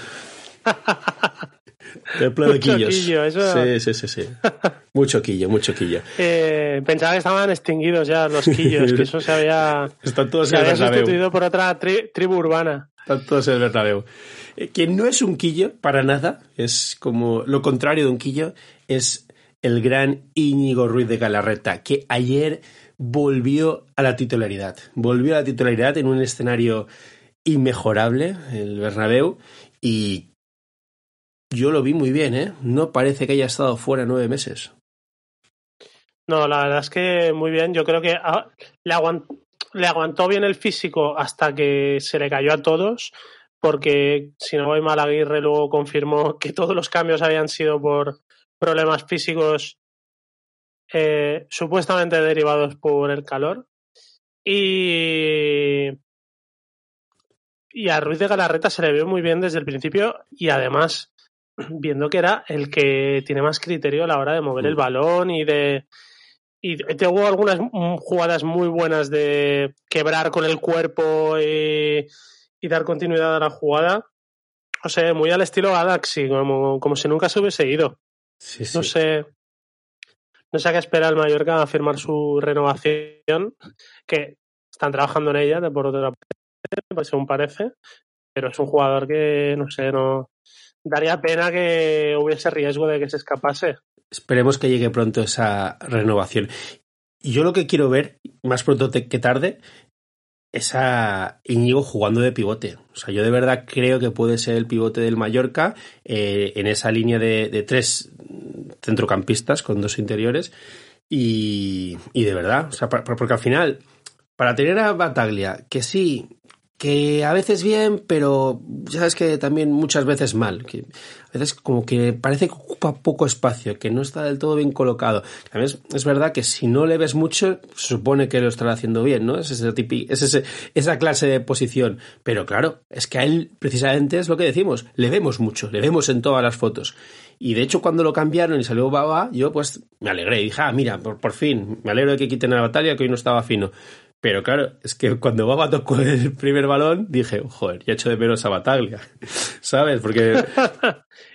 Templo de quillos. Sí, sí, sí, sí. Mucho quillo, mucho quillo. Eh, pensaba que estaban extinguidos ya los quillos, que eso se había, Están todos se había sustituido por otra tribu urbana. Están todos en el Bernabéu. Eh, quien no es un quillo, para nada, es como lo contrario de un quillo, es el gran Íñigo Ruiz de Galarreta, que ayer volvió a la titularidad. Volvió a la titularidad en un escenario inmejorable, el Bernabéu, y yo lo vi muy bien, ¿eh? No parece que haya estado fuera nueve meses. No, la verdad es que muy bien. Yo creo que ah, le, aguantó, bien el físico hasta que se le cayó a todos, porque si no voy mal, Aguirre luego confirmó que todos los cambios habían sido por problemas físicos eh, supuestamente derivados por el calor. Y, y a Ruiz de Galarreta se le vio muy bien desde el principio y además viendo que era el que tiene más criterio a la hora de mover el mm. balón y de... Y tengo algunas jugadas muy buenas de quebrar con el cuerpo y, dar continuidad a la jugada. O sea, muy al estilo Galaxy, como, como si nunca se hubiese ido. No sé. No sé a qué espera el Mallorca a firmar su renovación, que están trabajando en ella, por otra parte, según parece. Pero es un jugador que, no sé, no, daría pena que hubiese riesgo de que se escapase. Esperemos que llegue pronto esa renovación. Yo lo que quiero ver, más pronto que tarde, es a Íñigo jugando de pivote. O sea, yo de verdad creo que puede ser el pivote del Mallorca eh, en esa línea de, tres centrocampistas con dos interiores. Y, y de verdad, o sea, porque al final, para tener a Bataglia, que sí, que a veces bien, pero ya sabes que también muchas veces mal. Que a veces como que parece que ocupa poco espacio, que no está del todo bien colocado. También es, verdad que si no le ves mucho, se supone que lo estará haciendo bien, ¿no? Es, ese es ese, esa clase de posición. Pero claro, es que a él precisamente es lo que decimos, le vemos mucho, le vemos en todas las fotos. Y de hecho, cuando lo cambiaron y salió Baba, yo pues me alegré y dije, ah, mira, por, por fin, me alegro de que quiten la batalla, que hoy no estaba fino. Pero claro, es que cuando Baba tocó el primer balón, dije, joder, ya hecho de menos a Bataglia. ¿Sabes? Porque.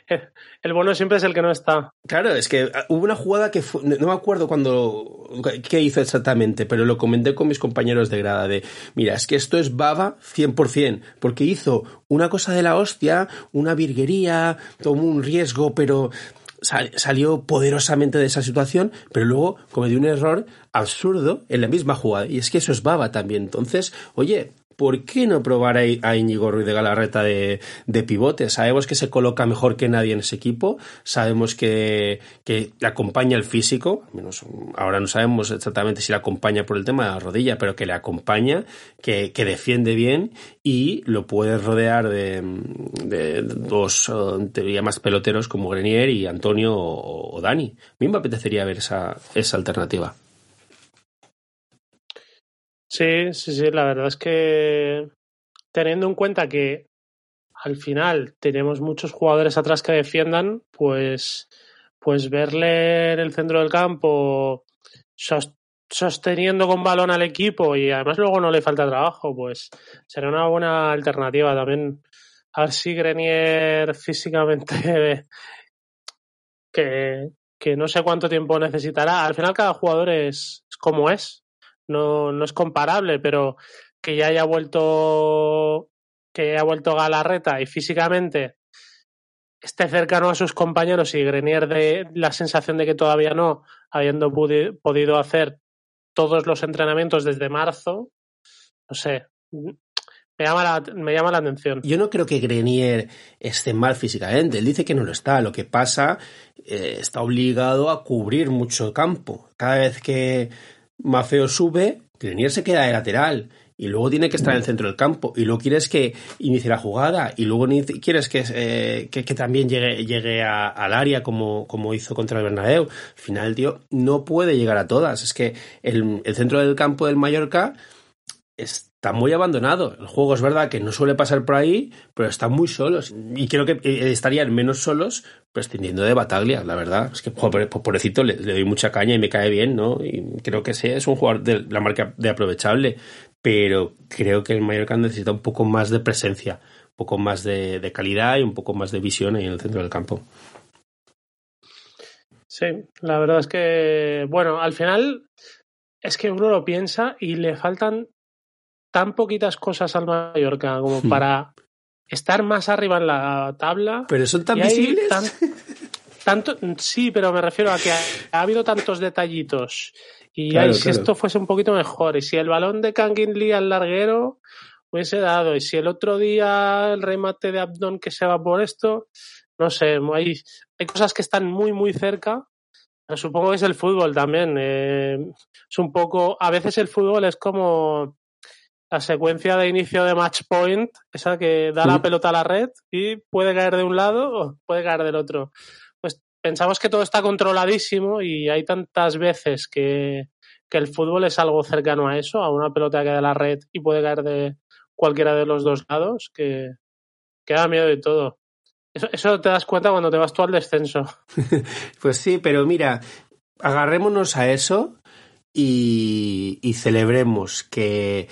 el bueno siempre es el que no está. Claro, es que hubo una jugada que no me acuerdo cuando qué hizo exactamente, pero lo comenté con mis compañeros de grada de, mira, es que esto es Baba 100%, porque hizo una cosa de la hostia, una virguería, tomó un riesgo, pero salió poderosamente de esa situación, pero luego cometió un error absurdo en la misma jugada. Y es que eso es baba también. Entonces, oye, ¿por qué no probar a Íñigo Ruiz de Galarreta de, pivote? Sabemos que se coloca mejor que nadie en ese equipo, sabemos que, le acompaña el físico, menos ahora no sabemos exactamente si le acompaña por el tema de la rodilla, pero que le acompaña, que, que defiende bien y lo puede rodear de, de dos, teoría más peloteros como Grenier y Antonio o, o Dani. A mí me apetecería ver esa, esa alternativa. Sí, sí, sí, la verdad es que teniendo en cuenta que al final tenemos muchos jugadores atrás que defiendan, pues, pues verle en el centro del campo sosteniendo con balón al equipo y además luego no le falta trabajo, pues será una buena alternativa también. A ver si Grenier físicamente que, que no sé cuánto tiempo necesitará. Al final cada jugador es como es no, no es comparable, pero que ya haya vuelto que haya vuelto Galarreta y físicamente esté cercano a sus compañeros y Grenier de la sensación de que todavía no, habiendo podido hacer todos los entrenamientos desde marzo, no sé, me llama, la, me llama la atención. Yo no creo que Grenier esté mal físicamente. Él dice que no lo está. Lo que pasa, eh, está obligado a cubrir mucho campo. Cada vez que Mafeo sube, Grenier se queda de lateral y luego tiene que estar en el centro del campo y luego quieres que inicie la jugada y luego quieres que, eh, que, también llegue, llegue al área como, como hizo contra el Bernabéu. Al final, tío, no puede llegar a todas. Es que el, el centro del campo del Mallorca está muy abandonado. El juego es verdad que no suele pasar por ahí, pero están muy solos. Y creo que eh, estarían menos solos prescindiendo de Bataglia, la verdad. Es que, pobrecito, le, doy mucha caña y me cae bien, ¿no? Y creo que sí, es un jugador de la marca de aprovechable, pero creo que el Mallorca necesita un poco más de presencia, un poco más de, de calidad y un poco más de visión ahí en el centro del campo. Sí, la verdad es que, bueno, al final es que uno lo piensa y le faltan tan poquitas cosas al Mallorca como hmm. para estar más arriba en la tabla. Pero son tan visibles. tanto, sí, pero me refiero a que ha, habido tantos detallitos. Y si esto fuese un poquito mejor, y si el balón de Kangin Lee al larguero hubiese dado, y si el otro día el remate de Abdon que se va por esto, no sé, hay, hay cosas que están muy, muy cerca. Pero supongo que es el fútbol también. Eh, es un poco, a veces el fútbol es como la secuencia de inicio de match point, esa que da la pelota a la red y puede caer de un lado o puede caer del otro. Pues pensamos que todo está controladísimo y hay tantas veces que, que el fútbol es algo cercano a eso, a una pelota que da la red y puede caer de cualquiera de los dos lados, que, que da miedo de todo. Eso, eso te das cuenta cuando te vas tú al descenso. pues sí, pero mira, agarrémonos a eso y, y celebremos que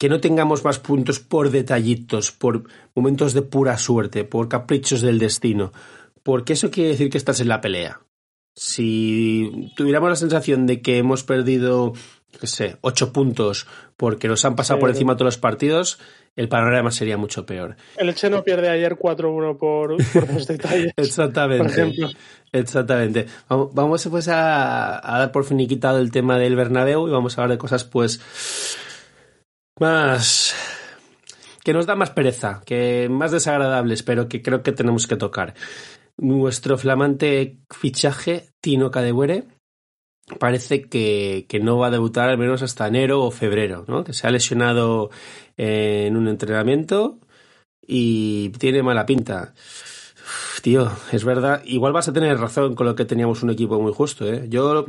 que no tengamos más puntos por detallitos, por momentos de pura suerte, por caprichos del destino, porque eso quiere decir que estás en la pelea. Si tuviéramos la sensación de que hemos perdido, qué sé, ocho puntos porque nos han pasado por encima todos los partidos, el panorama sería mucho peor. El Eche no pierde ayer 4-1 por, por los detalles. Exactamente. Por ejemplo. Exactamente. Vamos pues a, a dar por finiquitado el tema del Bernabéu y vamos a hablar de cosas pues más que nos da más pereza, que más desagradables, pero que creo que tenemos que tocar. Nuestro flamante fichaje, Tino Cadebuere, parece que, que, no va a debutar al menos hasta enero o febrero, ¿no? Que se ha lesionado en un entrenamiento y tiene mala pinta. Tío, es verdad. Igual vas a tener razón con lo que teníamos un equipo muy justo, ¿eh? Yo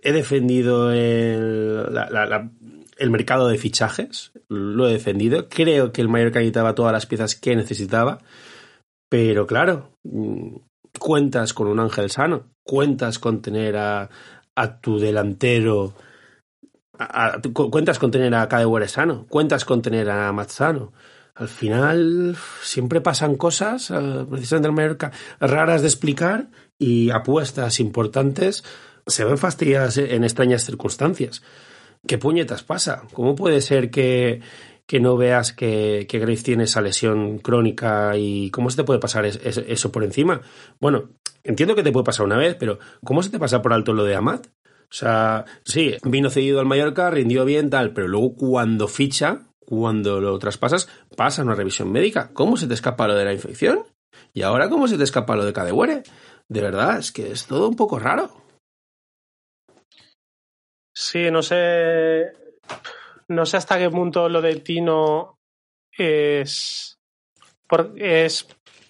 he defendido el, la, la, el mercado de fichajes, lo he defendido. Creo que el Mallorca necesitaba todas las piezas que necesitaba, pero claro, mm, cuentas con un ángel sano, cuentas con tener a, tu delantero, cuentas con tener a Cadewere sano, cuentas con tener a Mazzano. Al final siempre pasan cosas, uh, precisamente en Mallorca, raras de explicar y apuestas importantes se ven fastidiadas en extrañas circunstancias. ¿Qué puñetas pasa? ¿Cómo puede ser que, que no veas que, que, Grace tiene esa lesión crónica y cómo se te puede pasar es, es, eso por encima? Bueno, entiendo que te puede pasar una vez, pero ¿cómo se te pasa por alto lo de Amat? O sea, sí, vino cedido al Mallorca, rindió bien, tal, pero luego cuando ficha, cuando lo traspasas, pasa una revisión médica. ¿Cómo se te escapa lo de la infección? ¿Y ahora cómo se te escapa lo de Cadewere? De verdad, es que es todo un poco raro. Sí, no sé. No sé hasta qué punto lo de Tino es. es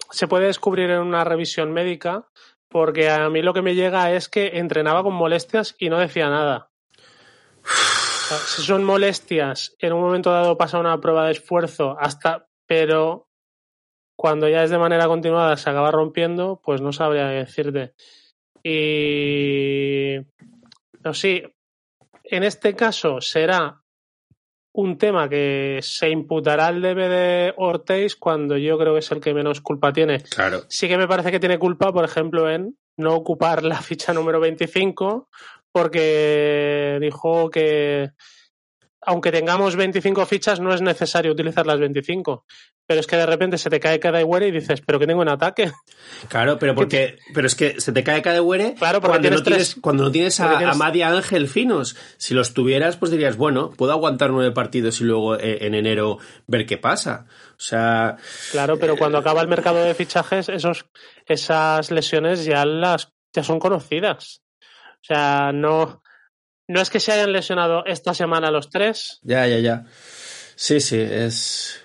se puede descubrir en una revisión médica, porque a mí lo que me llega es que entrenaba con molestias y no decía nada. Si son molestias, en un momento dado pasa una prueba de esfuerzo, hasta, pero cuando ya es de manera continuada se acaba rompiendo, pues no sabría decirte. Y. No, sí, en este caso será un tema que se imputará al DB de Ortiz cuando yo creo que es el que menos culpa tiene. Claro. Sí que me parece que tiene culpa, por ejemplo, en no ocupar la ficha número 25 porque dijo que aunque tengamos 25 fichas no es necesario utilizar las 25 pero es que de repente se te cae cada y dices, pero que tengo un ataque. Claro, pero porque, pero es que se te cae cada claro, cuando, tienes no tienes, cuando no tienes a, tienes... a Madia Ángel finos. Si los tuvieras, pues dirías, bueno, puedo aguantar nueve partidos y luego eh, en enero ver qué pasa. O sea. Claro, pero eh... cuando acaba el mercado de fichajes, esos, esas lesiones ya las, ya son conocidas. O sea, no, no es que se hayan lesionado esta semana los tres. Ya, ya, ya. Sí, sí, es.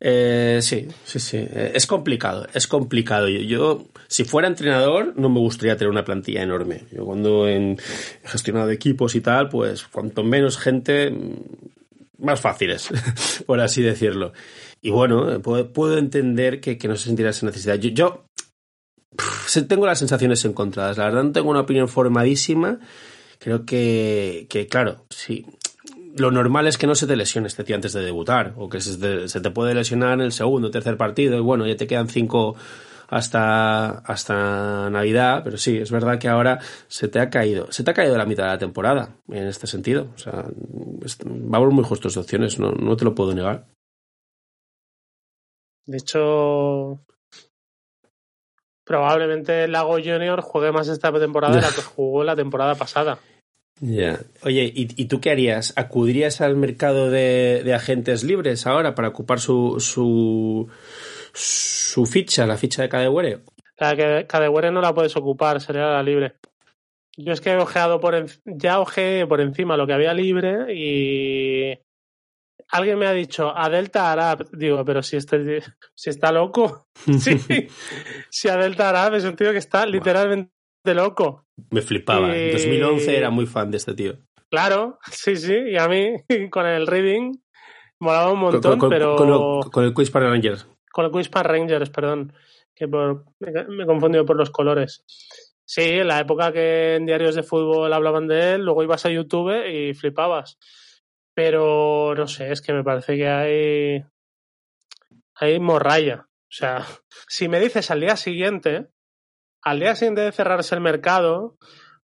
Eh, sí, sí, sí. Es complicado, es complicado. Yo, yo, si fuera entrenador, no me gustaría tener una plantilla enorme. Yo cuando he gestionado equipos y tal, pues cuanto menos gente, más fáciles, por así decirlo. Y bueno, puedo, entender que, no se sentirá esa necesidad. Yo, yo tengo las sensaciones encontradas. La verdad no tengo una opinión formadísima. Creo que, que claro, sí, lo normal es que no se te lesione este tío antes de debutar, o que se te, puede lesionar en el segundo o tercer partido, y bueno, ya te quedan cinco hasta, hasta Navidad, pero sí, es verdad que ahora se te ha caído, se te ha caído la mitad de la temporada en este sentido. O sea, vamos muy justos de opciones, no, no te lo puedo negar. De hecho, probablemente Lago Junior juegue más esta temporada de la que jugó la temporada pasada. Ya. Yeah. Oye, ¿y, ¿y, tú qué harías? ¿Acudirías al mercado de, de agentes libres ahora para ocupar su, su, su ficha, la ficha de Cadewere? La de Cadewere no la puedes ocupar, sería la libre. Yo es que he ojeado por ya ojeé por encima lo que había libre y alguien me ha dicho a Delta Arab, digo, pero si este si está loco, sí, si a Delta Arab es un tío que está literalmente de loco. Me flipaba. Y... En 2011 era muy fan de este tío. Claro, sí, sí. Y a mí, con el reading, molaba un montón, con, con, pero. Con, lo, con, el Quiz para Rangers. Con el Quiz para Rangers, perdón. Que por, me, me he confundido por los colores. Sí, en la época que en diarios de fútbol hablaban de él, luego ibas a YouTube y flipabas. Pero no sé, es que me parece que hay. Hay morralla. O sea, si me dices al día siguiente al día siguiente de cerrarse el mercado,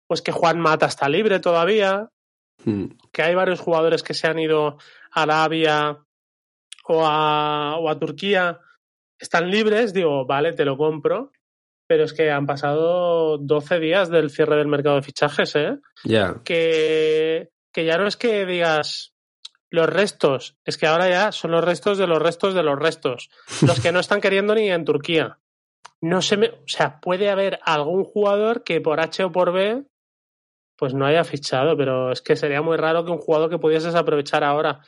pues que Juan Mata está libre todavía, mm. que hay varios jugadores que se han ido a Arabia o a, o a Turquía, están libres, digo, vale, te lo compro, pero es que han pasado 12 días del cierre del mercado de fichajes, ¿eh? Yeah. Que, que ya no es que digas los restos, es que ahora ya son los restos de los restos de los restos, los que no están queriendo ni en Turquía no se me, o sea, puede haber algún jugador que por H o por B pues no haya fichado, pero es que sería muy raro que un jugador que pudieses aprovechar ahora.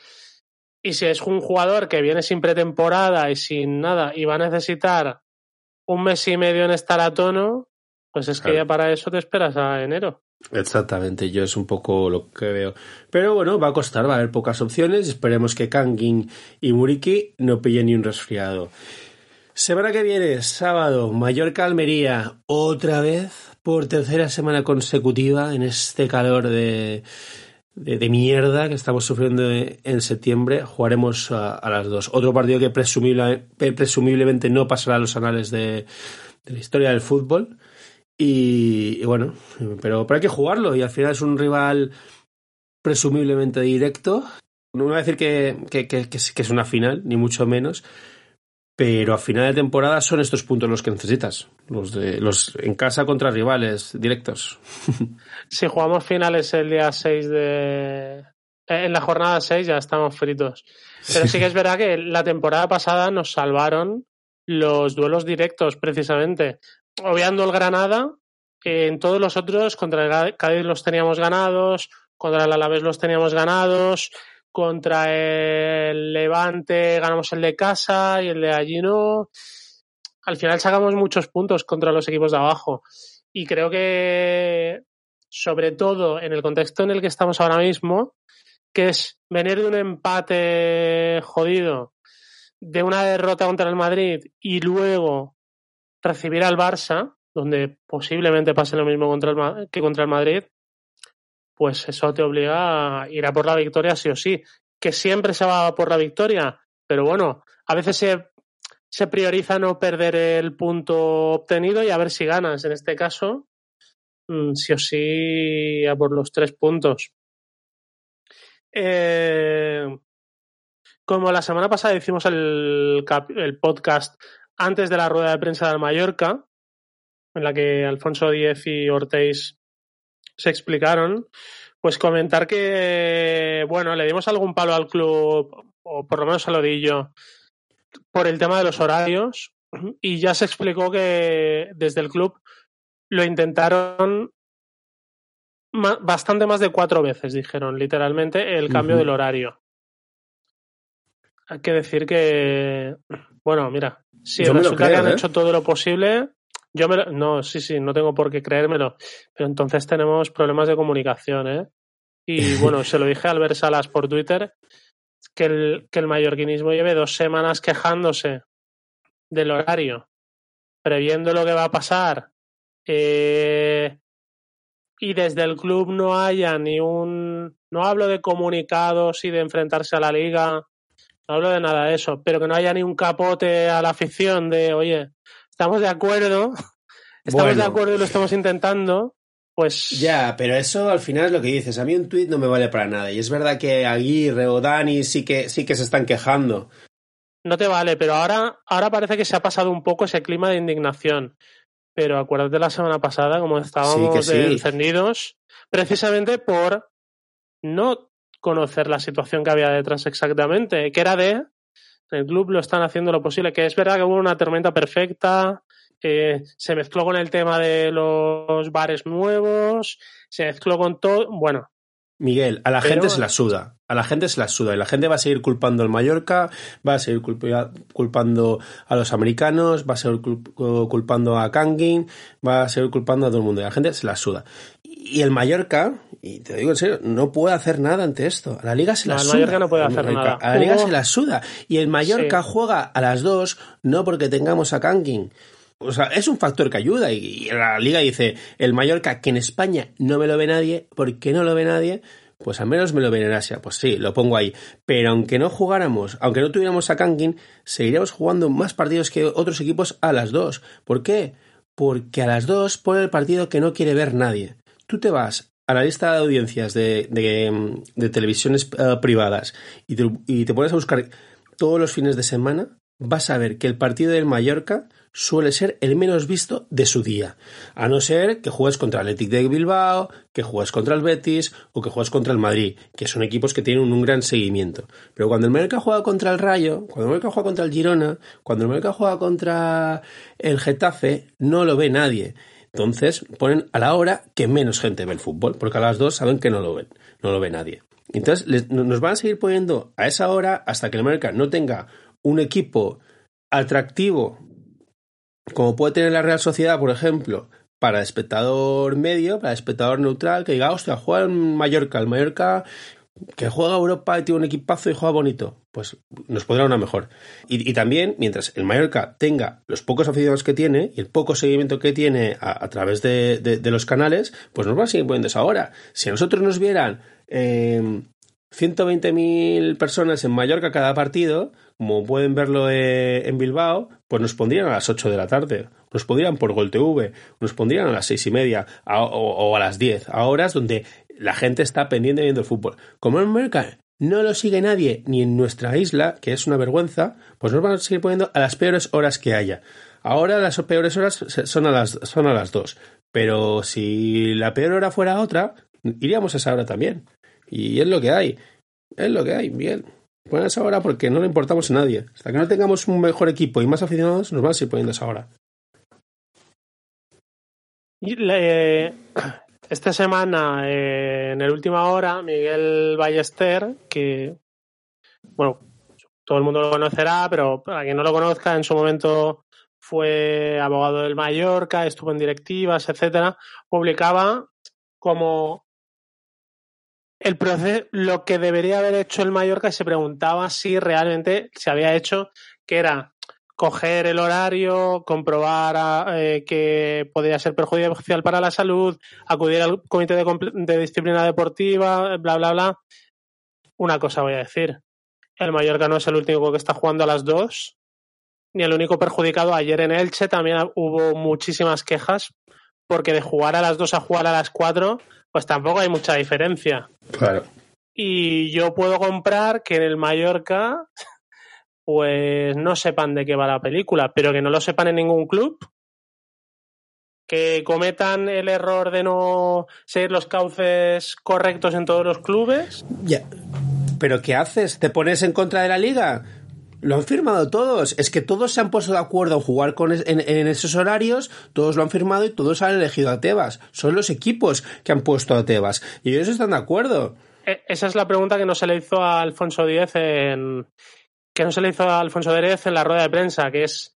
Y si es un jugador que viene sin pretemporada y sin nada y va a necesitar un mes y medio en estar a tono, pues es que ya para eso te esperas a enero. Exactamente, yo es un poco lo que veo. Pero bueno, va a costar, va a haber pocas opciones. Esperemos que Kangin y Muriki no pillen ni un resfriado. Semana que viene, sábado, Mallorca-Almería, otra vez por tercera semana consecutiva en este calor de, de, mierda que estamos sufriendo en septiembre. Jugaremos a, las dos. Otro partido que presumible- presumiblemente no pasará a los anales de la historia del fútbol. Y, y bueno, pero, pero hay que jugarlo y al final es un rival presumiblemente directo. No voy a decir que, que, que- que es, que es una final, ni mucho menos, pero a final de temporada son estos puntos los que necesitas, los de los en casa contra rivales directos. Si jugamos finales el día 6 de... eh, En la jornada 6 ya estamos fritos. Pero sí que es verdad que la temporada pasada nos salvaron los duelos directos, precisamente. Obviando el Granada, en todos los otros, contra el Cádiz los teníamos ganados, contra el Alavés los teníamos ganados, contra el Levante ganamos el de casa y el de allí no. Al final sacamos muchos puntos contra los equipos de abajo. Y creo que, sobre todo en el contexto en el que estamos ahora mismo, que es venir de un empate jodido, de una derrota contra el Madrid y luego recibir al Barça, donde posiblemente pase lo mismo contra que contra el Madrid, pues eso te obliga a ir a por la victoria sí o sí. Que siempre se va por la victoria, pero bueno, a veces se, se prioriza no perder el punto obtenido y a ver si ganas. En este caso, mm, sí o sí a por los tres puntos. Eh, como la semana pasada hicimos el, el podcast antes de la rueda de prensa de Mallorca, en la que Alfonso Díez y Ortiz se explicaron, pues comentar que, bueno, le dimos algún palo al club, o por lo menos se lo di yo, por el tema de los horarios, y ya se explicó que desde el club lo intentaron bastante más de cuatro veces, dijeron, literalmente, el cambio del horario. Hay que decir que, bueno, mira, si Yo resulta que han ¿eh? hecho todo lo posible, yo me lo- no, sí, sí, no tengo por qué creérmelo, pero entonces tenemos problemas de comunicación, ¿eh? Y bueno, se lo dije a Albert Salas por Twitter, que el, que el mallorquinismo lleve dos semanas quejándose del horario, previendo lo que va a pasar, eh, y desde el club no haya ni un... No hablo de comunicados y de enfrentarse a la liga, no hablo de nada de eso, pero que no haya ni un capote a la afición de, oye, estamos de acuerdo, estamos Bueno. de acuerdo y lo estamos intentando, pues Ya, pero eso al final es lo que dices. A mí un tuit no me vale para nada. Y es verdad que Aguirre o Dani sí que, sí que se están quejando. no te vale, pero ahora, ahora parece que se ha pasado un poco ese clima de indignación. Pero acuérdate la semana pasada, como estábamos Sí, sí. encendidos, precisamente por no conocer la situación que había detrás exactamente, que era de el club lo están haciendo lo posible, que es verdad que hubo una tormenta perfecta, eh, se mezcló con el tema de los bares nuevos, se mezcló con todo, bueno, Miguel, a la Pero- gente se la suda. A la gente se la suda. Y la gente va a seguir culpando al Mallorca, va a seguir culpa- culpando a los americanos, va a seguir cul- culpando a Kangin, va a seguir culpando a todo el mundo. Y la gente se la suda. Y el Mallorca, y te digo en serio, no puede hacer nada ante esto. A la liga se la No, el suda. Mallorca no puede hacer Mallorca- nada. A la liga se la suda. Y el Mallorca Sí. juega a las dos, no porque tengamos a Kangin. O sea, es un factor que ayuda. Y, la liga dice, el Mallorca, que en España no me lo ve nadie, porque no lo ve nadie, pues al menos me lo ven en Asia. Pues sí, lo pongo ahí. Pero aunque no jugáramos, aunque no tuviéramos a Kangin, seguiríamos jugando más partidos que otros equipos a las dos. ¿Por qué? Porque a las dos pone el partido que no quiere ver nadie. Tú te vas a la lista de audiencias de, de, de televisiones eh, privadas y te, y te pones a buscar todos los fines de semana, vas a ver que el partido del Mallorca suele ser el menos visto de su día. A no ser que juegues contra el Athletic de Bilbao, que juegues contra el Betis o que juegues contra el Madrid, que son equipos que tienen un gran seguimiento. Pero cuando el Mallorca juega contra el Rayo, cuando el Mallorca juega contra el Girona, cuando el Mallorca juega contra el Getafe, no lo ve nadie. Entonces ponen a la hora que menos gente ve el fútbol, porque a las dos saben que no lo ven, no lo ve nadie. Entonces nos van a seguir poniendo a esa hora hasta que el América no tenga un equipo atractivo como puede tener la Real Sociedad, por ejemplo, para el espectador medio, para espectador neutral, que diga, hostia, juega en Mallorca, el Mallorca que juega Europa y tiene un equipazo y juega bonito, pues nos podrá una mejor. Y, también, mientras el Mallorca tenga los pocos aficionados que tiene y el poco seguimiento que tiene a, través de, los canales, pues nos van a seguir poniendo esa hora. Si a nosotros nos vieran eh, 120.000 personas en Mallorca cada partido, como pueden verlo eh, en Bilbao, pues nos pondrían a las 8 de la tarde, nos pondrían por Gol TV, nos pondrían a las seis y media o, a las 10, a horas donde la gente está pendiente viendo el fútbol. Como en América no lo sigue nadie, ni en nuestra isla, que es una vergüenza, pues nos van a seguir poniendo a las peores horas que haya. Ahora las peores horas son a las, son a las 2, pero si la peor hora fuera otra, iríamos a esa hora también. Y es lo que hay. Es lo que hay, bien. Ponen esa hora porque no le importamos a nadie. Hasta que no tengamos un mejor equipo y más aficionados, nos van a seguir poniendo esa hora. esta semana, eh, en el última hora, Miguel Ballester, que, bueno, todo el mundo lo conocerá, pero para quien no lo conozca, en su momento fue abogado del Mallorca, estuvo en directivas, etcétera, publicaba como el proceso, lo que debería haber hecho el Mallorca se preguntaba si realmente se había hecho, que era coger el horario, comprobar eh, que podía ser perjudicial para la salud, acudir al comité de, disciplina deportiva, bla, bla, bla. Una cosa voy a decir. El Mallorca no es el único que está jugando a las dos, ni el único perjudicado. Ayer en Elche también hubo muchísimas quejas, porque de jugar a las dos a jugar a las cuatro pues tampoco hay mucha diferencia. Claro. Y yo puedo comprar que en el Mallorca, pues no sepan de qué va la película, pero que no lo sepan en ningún club. Que cometan el error de no seguir los cauces correctos en todos los clubes. Ya. ¿Pero qué haces? ¿Te pones en contra de la liga? Lo han firmado todos. Es que todos se han puesto de acuerdo en jugar con en, esos horarios, todos lo han firmado y todos han elegido a Tebas. Son los equipos que han puesto a Tebas. Y ellos están de acuerdo. E, esa es la pregunta que no se le hizo a Alfonso Díez en. que no se le hizo a Alfonso Díez en la rueda de prensa, que es.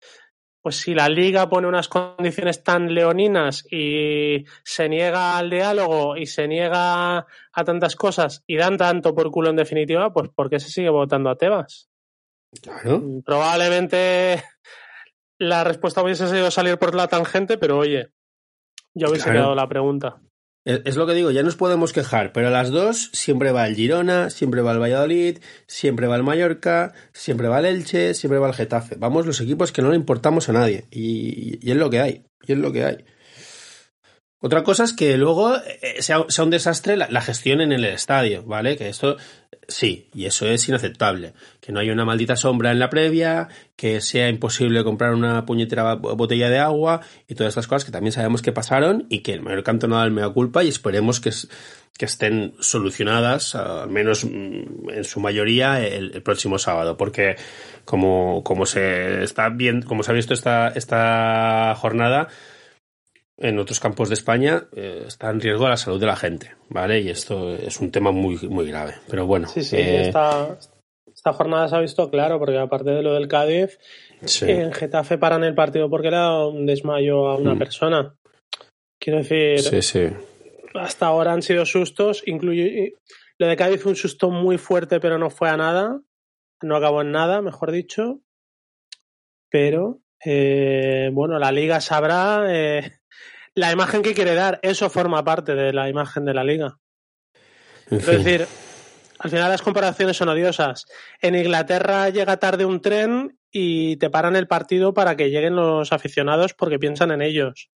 Pues si la liga pone unas condiciones tan leoninas y se niega al diálogo y se niega a tantas cosas y dan tanto por culo en definitiva, pues ¿por qué se sigue votando a Tebas? Claro. Probablemente la respuesta hubiese sido salir por la tangente, pero oye, ya hubiese quedado la pregunta. Es lo que digo, ya nos podemos quejar, pero a las dos siempre va el Girona, siempre va el Valladolid, siempre va el Mallorca, siempre va el Elche, siempre va el Getafe. Vamos los equipos que no le importamos a nadie. Y, y es lo que hay, y es lo que hay. Otra cosa es que luego eh, sea, un desastre la, gestión en el estadio, ¿vale? Que esto sí, y eso es inaceptable. Que no haya una maldita sombra en la previa, que sea imposible comprar una puñetera botella de agua y todas estas cosas que también sabemos que pasaron y que el mayor canto no da el mea culpa y esperemos que, que estén solucionadas, al menos mm, en su mayoría, el, próximo sábado. Porque como, como se está bien, como se ha visto esta, esta jornada, en otros campos de España eh, está en riesgo la salud de la gente, ¿vale? Y esto es un tema muy, muy grave. Pero bueno. Sí, sí, eh, esta, jornada se ha visto claro, porque aparte de lo del Cádiz, en Getafe paran el partido porque le da un desmayo a una mm. persona. Quiero decir, sí, sí. hasta ahora han sido sustos, incluye lo de Cádiz fue un susto muy fuerte, pero no fue a nada, no acabó en nada, mejor dicho. Pero eh, bueno, la liga sabrá la imagen que quiere dar, eso forma parte de la imagen de la liga. Es decir, al final las comparaciones son odiosas. En Inglaterra llega tarde un tren y te paran el partido para que lleguen los aficionados porque piensan en ellos.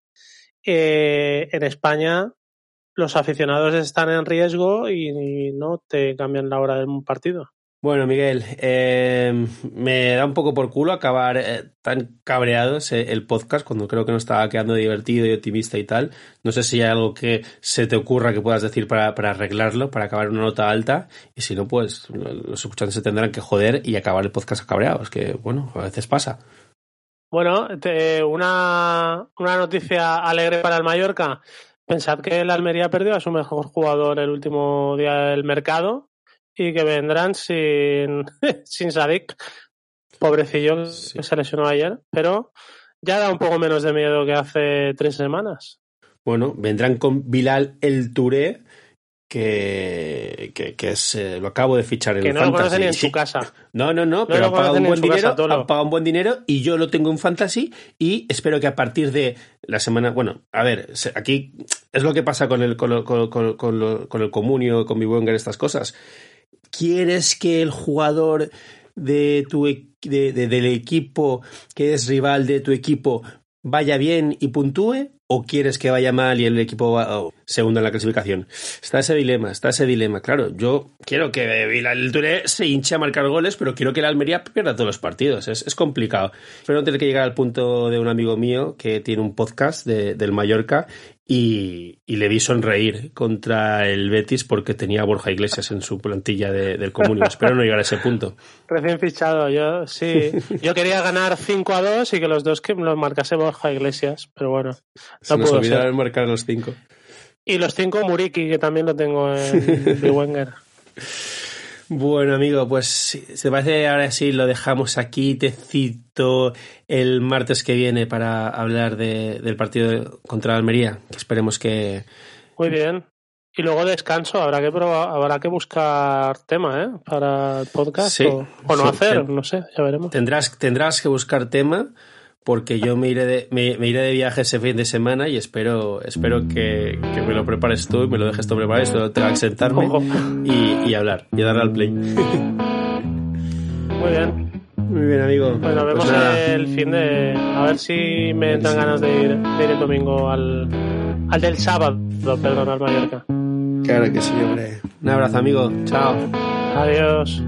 Eh, en España los aficionados están en riesgo y no te cambian la hora del partido. Bueno, Miguel, eh, me da un poco por culo acabar eh, tan cabreados el podcast cuando creo que nos estaba quedando divertido y optimista y tal. No sé si hay algo que se te ocurra que puedas decir para, para arreglarlo, para acabar una nota alta. Y si no, pues los escuchantes se tendrán que joder y acabar el podcast cabreados, que bueno, a veces pasa. Bueno, te- una, una noticia alegre para el Mallorca. Pensad que el Almería perdió a su mejor jugador el último día del mercado y que vendrán sin, sin Sadik. Pobrecillo Sí. que se lesionó ayer, pero ya da un poco menos de miedo que hace tres semanas. Bueno, vendrán con Bilal El Touré, que, que, que es, eh, lo acabo de fichar en Que el no lo Fantasy. conoce ni en su casa. No, no, no, pero lo ha pagado conocen un en buen dinero, casa, Tolo. ha pagado un buen dinero y yo lo tengo en Fantasy y espero que a partir de la semana, bueno, a ver, aquí es lo que pasa con el con, lo- con, con- con lo- con el comunio, con mi estas cosas. ¿Quieres que el jugador de tu e- de- de- del equipo que es rival de tu equipo vaya bien y puntúe? ¿O quieres que vaya mal y el equipo va oh, segundo en la clasificación? Está ese dilema, está ese dilema. Claro, yo quiero que Bilal Touré se hinche a marcar goles, pero quiero que la Almería pierda todos los partidos. Es, es complicado. Espero no tener que llegar al punto de un amigo mío que tiene un podcast de- del Mallorca y, y le vi sonreír contra el Betis porque tenía a Borja Iglesias en su plantilla de- del comunio. Espero no llegar a ese punto. Recién fichado, yo sí. Yo quería ganar 5 a 2 y que los dos que los marcase Borja Iglesias, pero bueno, Se no nos pudo olvidaron ser. marcar los cinco. Y los 5 Muriki, que también lo tengo en Wenger. Bueno, amigo, pues si te parece ahora sí lo dejamos aquí. Te cito el martes que viene para hablar de- del partido contra Almería. que Esperemos que. Muy bien. Y luego descanso, habrá que probar, habrá que buscar tema, ¿eh? Para el podcast Sí, o, o no sí. hacer, no sé, ya veremos. Tendrás, tendrás que buscar tema porque yo me iré de, me, me iré de viaje ese fin de semana y espero, espero que, que me lo prepares tú y me lo dejes todo preparado. Esto tenga que sentarme y, y hablar y darle al play. Muy bien. Muy bien, amigo. Pues nos vemos Pues el fin de. A ver si me entran ganas de ir, de ir el domingo al, al del sábado, perdón, al Mallorca. Claro que sí, hombre. Un abrazo, amigo. Chao. Adiós.